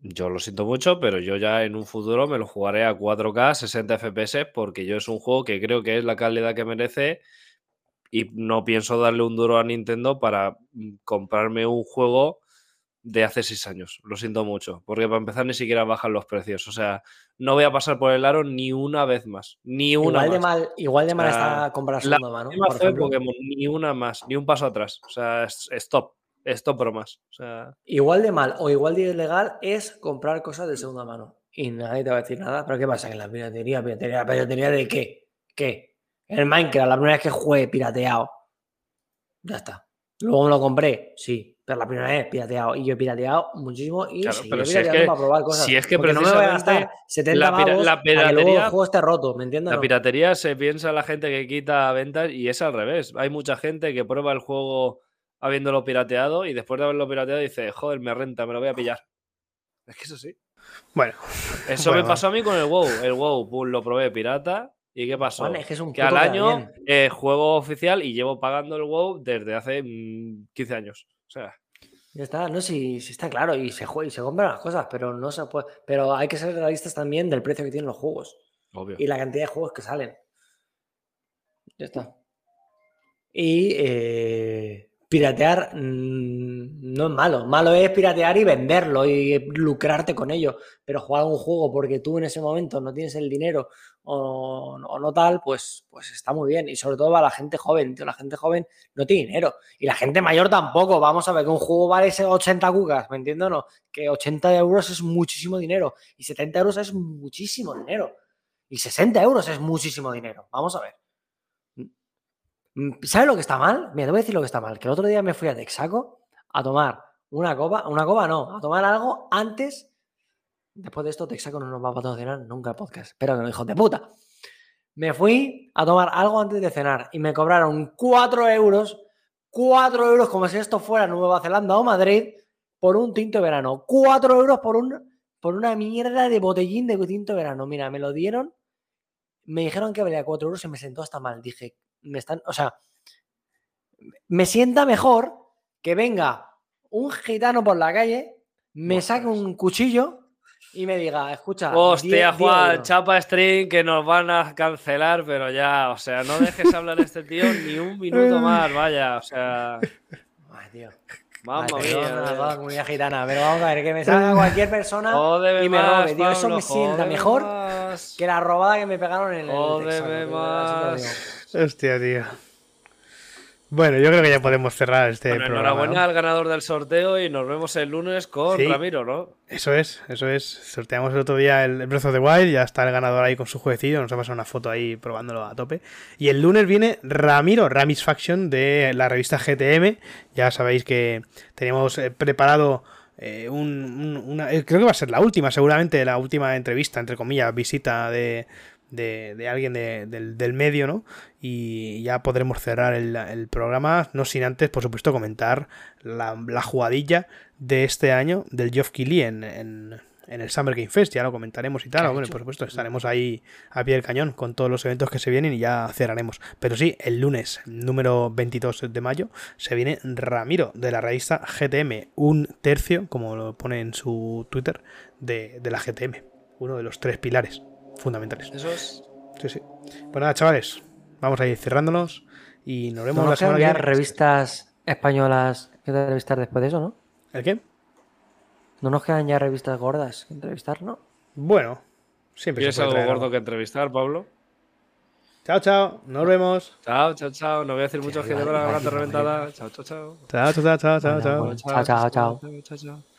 Speaker 3: yo lo siento mucho, pero yo ya en un futuro me lo jugaré a 4K, 60 FPS, porque yo es un juego que creo que es la calidad que merece y no pienso darle un duro a Nintendo para mm, comprarme un juego de hace seis años. Lo siento mucho, porque para empezar ni siquiera bajan los precios. O sea, no voy a pasar por el aro ni una vez más. Ni una
Speaker 4: Igual de
Speaker 3: más.
Speaker 4: mal, igual de mal está comprar
Speaker 3: La
Speaker 4: segunda mano.
Speaker 3: última
Speaker 4: por ejemplo.
Speaker 3: Pokémon, ni una más, ni un paso atrás. O sea, stop. Stop bromas. O sea,
Speaker 4: Igual de mal o igual de ilegal es comprar cosas de segunda mano. Y nadie te va a decir nada. ¿Pero qué pasa? Que la piratería, piratería, piratería de qué? ¿Qué? El Minecraft, la primera vez que jugué pirateado. Ya está. Luego me lo compré, sí. Pero la primera vez pirateado. Y yo he pirateado muchísimo y
Speaker 3: Claro, pero si es que-
Speaker 4: para probar cosas.
Speaker 3: si es que
Speaker 4: Porque no me voy a
Speaker 3: precisamente
Speaker 4: gastar 70
Speaker 3: la pira-
Speaker 4: pavos
Speaker 3: la
Speaker 4: para que luego el
Speaker 3: piratería-
Speaker 4: juego esté roto, ¿me entiendes?
Speaker 3: la
Speaker 4: No.
Speaker 3: piratería se piensa la gente que quita ventas y es al revés. Hay mucha gente que prueba el juego habiéndolo pirateado y después de haberlo pirateado dice, joder, me renta, me lo voy a pillar. Es que eso sí.
Speaker 2: Bueno,
Speaker 3: Eso
Speaker 2: Bueno,
Speaker 3: me pasó a mí con el WoW. El WoW, pum, lo probé pirata. ¿Y qué pasó?
Speaker 4: Es que es un
Speaker 3: que
Speaker 4: puto
Speaker 3: al año eh, juego oficial y llevo pagando el WoW desde hace mm, 15 años. Sea,
Speaker 4: Ya está, no, si está claro, y se juega y se compran las cosas, pero no se puede. Pero hay que ser realistas también del precio que tienen los juegos
Speaker 3: obvio.
Speaker 4: y la cantidad de juegos que salen. Ya está. Y eh, piratear mm, no es malo. Malo es piratear y venderlo y lucrarte con ello. Pero jugar un juego porque tú en ese momento no tienes el dinero o, no tal, pues, pues está muy bien. Y sobre todo para la gente joven. La gente joven no tiene dinero. Y la gente mayor tampoco. Vamos a ver que un juego vale ese 80 cucas, ¿me entiendes o no? Que 80 euros es muchísimo dinero. Y 70 euros es muchísimo dinero. Y 60 euros es muchísimo dinero. Vamos a ver. Mm, ¿Sabes lo que está mal? Mira, te voy a decir lo que está mal. Que el otro día me fui a Texaco a tomar una copa, una copa no, a tomar algo antes. Después de esto, Texaco no nos va a patrocinar nunca el podcast. Espero que no, hijos de puta. Me fui a tomar algo antes de cenar y me cobraron 4 euros, 4 euros como si esto fuera Nueva Zelanda o Madrid, por un tinto de verano. 4 euros por, un, por una mierda de botellín de tinto de verano. Mira, me lo dieron, me dijeron que valía 4 euros y me sentó hasta mal. Dije, me están, o sea, me sienta mejor que venga un gitano por la calle, me saque un cuchillo y me diga, escucha.
Speaker 3: Hostia, Juan, chapa string que nos van a cancelar, pero ya, o sea, no dejes hablar a este tío ni un <laughs> minuto más, vaya, o sea.
Speaker 4: Ay, tío. Toda la comunidad gitana, pero vamos a ver, que me salga <laughs> cualquier persona
Speaker 3: Jódeme
Speaker 4: y me
Speaker 3: más,
Speaker 4: robe, tío. Eso me sienta mejor
Speaker 3: más.
Speaker 4: que la robada que me pegaron en el.
Speaker 3: Jódeme
Speaker 4: Texaco, tío, así te lo digo.
Speaker 3: más.
Speaker 2: Hostia, tío. Bueno, yo creo que ya podemos cerrar este
Speaker 3: Bueno,
Speaker 2: programa.
Speaker 3: enhorabuena
Speaker 2: ¿no?
Speaker 3: al ganador del sorteo y nos vemos el lunes con
Speaker 2: Sí.
Speaker 3: Ramiro, ¿no?
Speaker 2: Eso es, eso es. Sorteamos el otro día el Breath of the Wild, ya está el ganador ahí con su jueguecillo, nos ha pasado una foto ahí probándolo a tope. Y el lunes viene Ramiro, Ramis Faction de la revista GTM. Ya sabéis que teníamos eh, preparado eh, un- un- una... eh, Creo que va a ser la última, seguramente, la última entrevista, entre comillas, visita de, de, de alguien de- del, del medio, ¿no? Y ya podremos cerrar el, el programa, no sin antes, por supuesto, comentar la, la jugadilla de este año del Geoff Keighley en, en, en el Summer Game Fest, ya lo comentaremos y tal,
Speaker 4: ¿Qué ha
Speaker 2: bueno, por supuesto, estaremos ahí a pie del cañón con todos los eventos que se vienen y ya cerraremos. Pero sí, el lunes, número 22 de mayo, se viene Ramiro de la revista GTM, un tercio, como lo pone en su Twitter, de, de la GTM, uno de los tres pilares fundamentales.
Speaker 3: Eso es.
Speaker 2: Sí, sí. Pues nada, chavales, vamos a ir cerrándonos y nos vemos
Speaker 4: No
Speaker 2: la
Speaker 4: nos quedan
Speaker 2: semana que
Speaker 4: ya
Speaker 2: viene.
Speaker 4: revistas españolas que entrevistar después de eso, ¿no?
Speaker 2: ¿El qué?
Speaker 4: No nos quedan ya revistas gordas que entrevistar, ¿no?
Speaker 2: Bueno, siempre
Speaker 3: ¿Tienes
Speaker 2: se puede
Speaker 3: algo
Speaker 2: traer
Speaker 3: gordo
Speaker 2: algo.
Speaker 3: que entrevistar, Pablo?
Speaker 2: Chao, chao, nos vemos.
Speaker 3: Chao, chao, chao. No voy a decir mucho que la
Speaker 4: vale.
Speaker 3: reventada. Chao, chao, chao.
Speaker 2: Chao, chao, chao. Chao, chao,
Speaker 4: chao. chao, chao.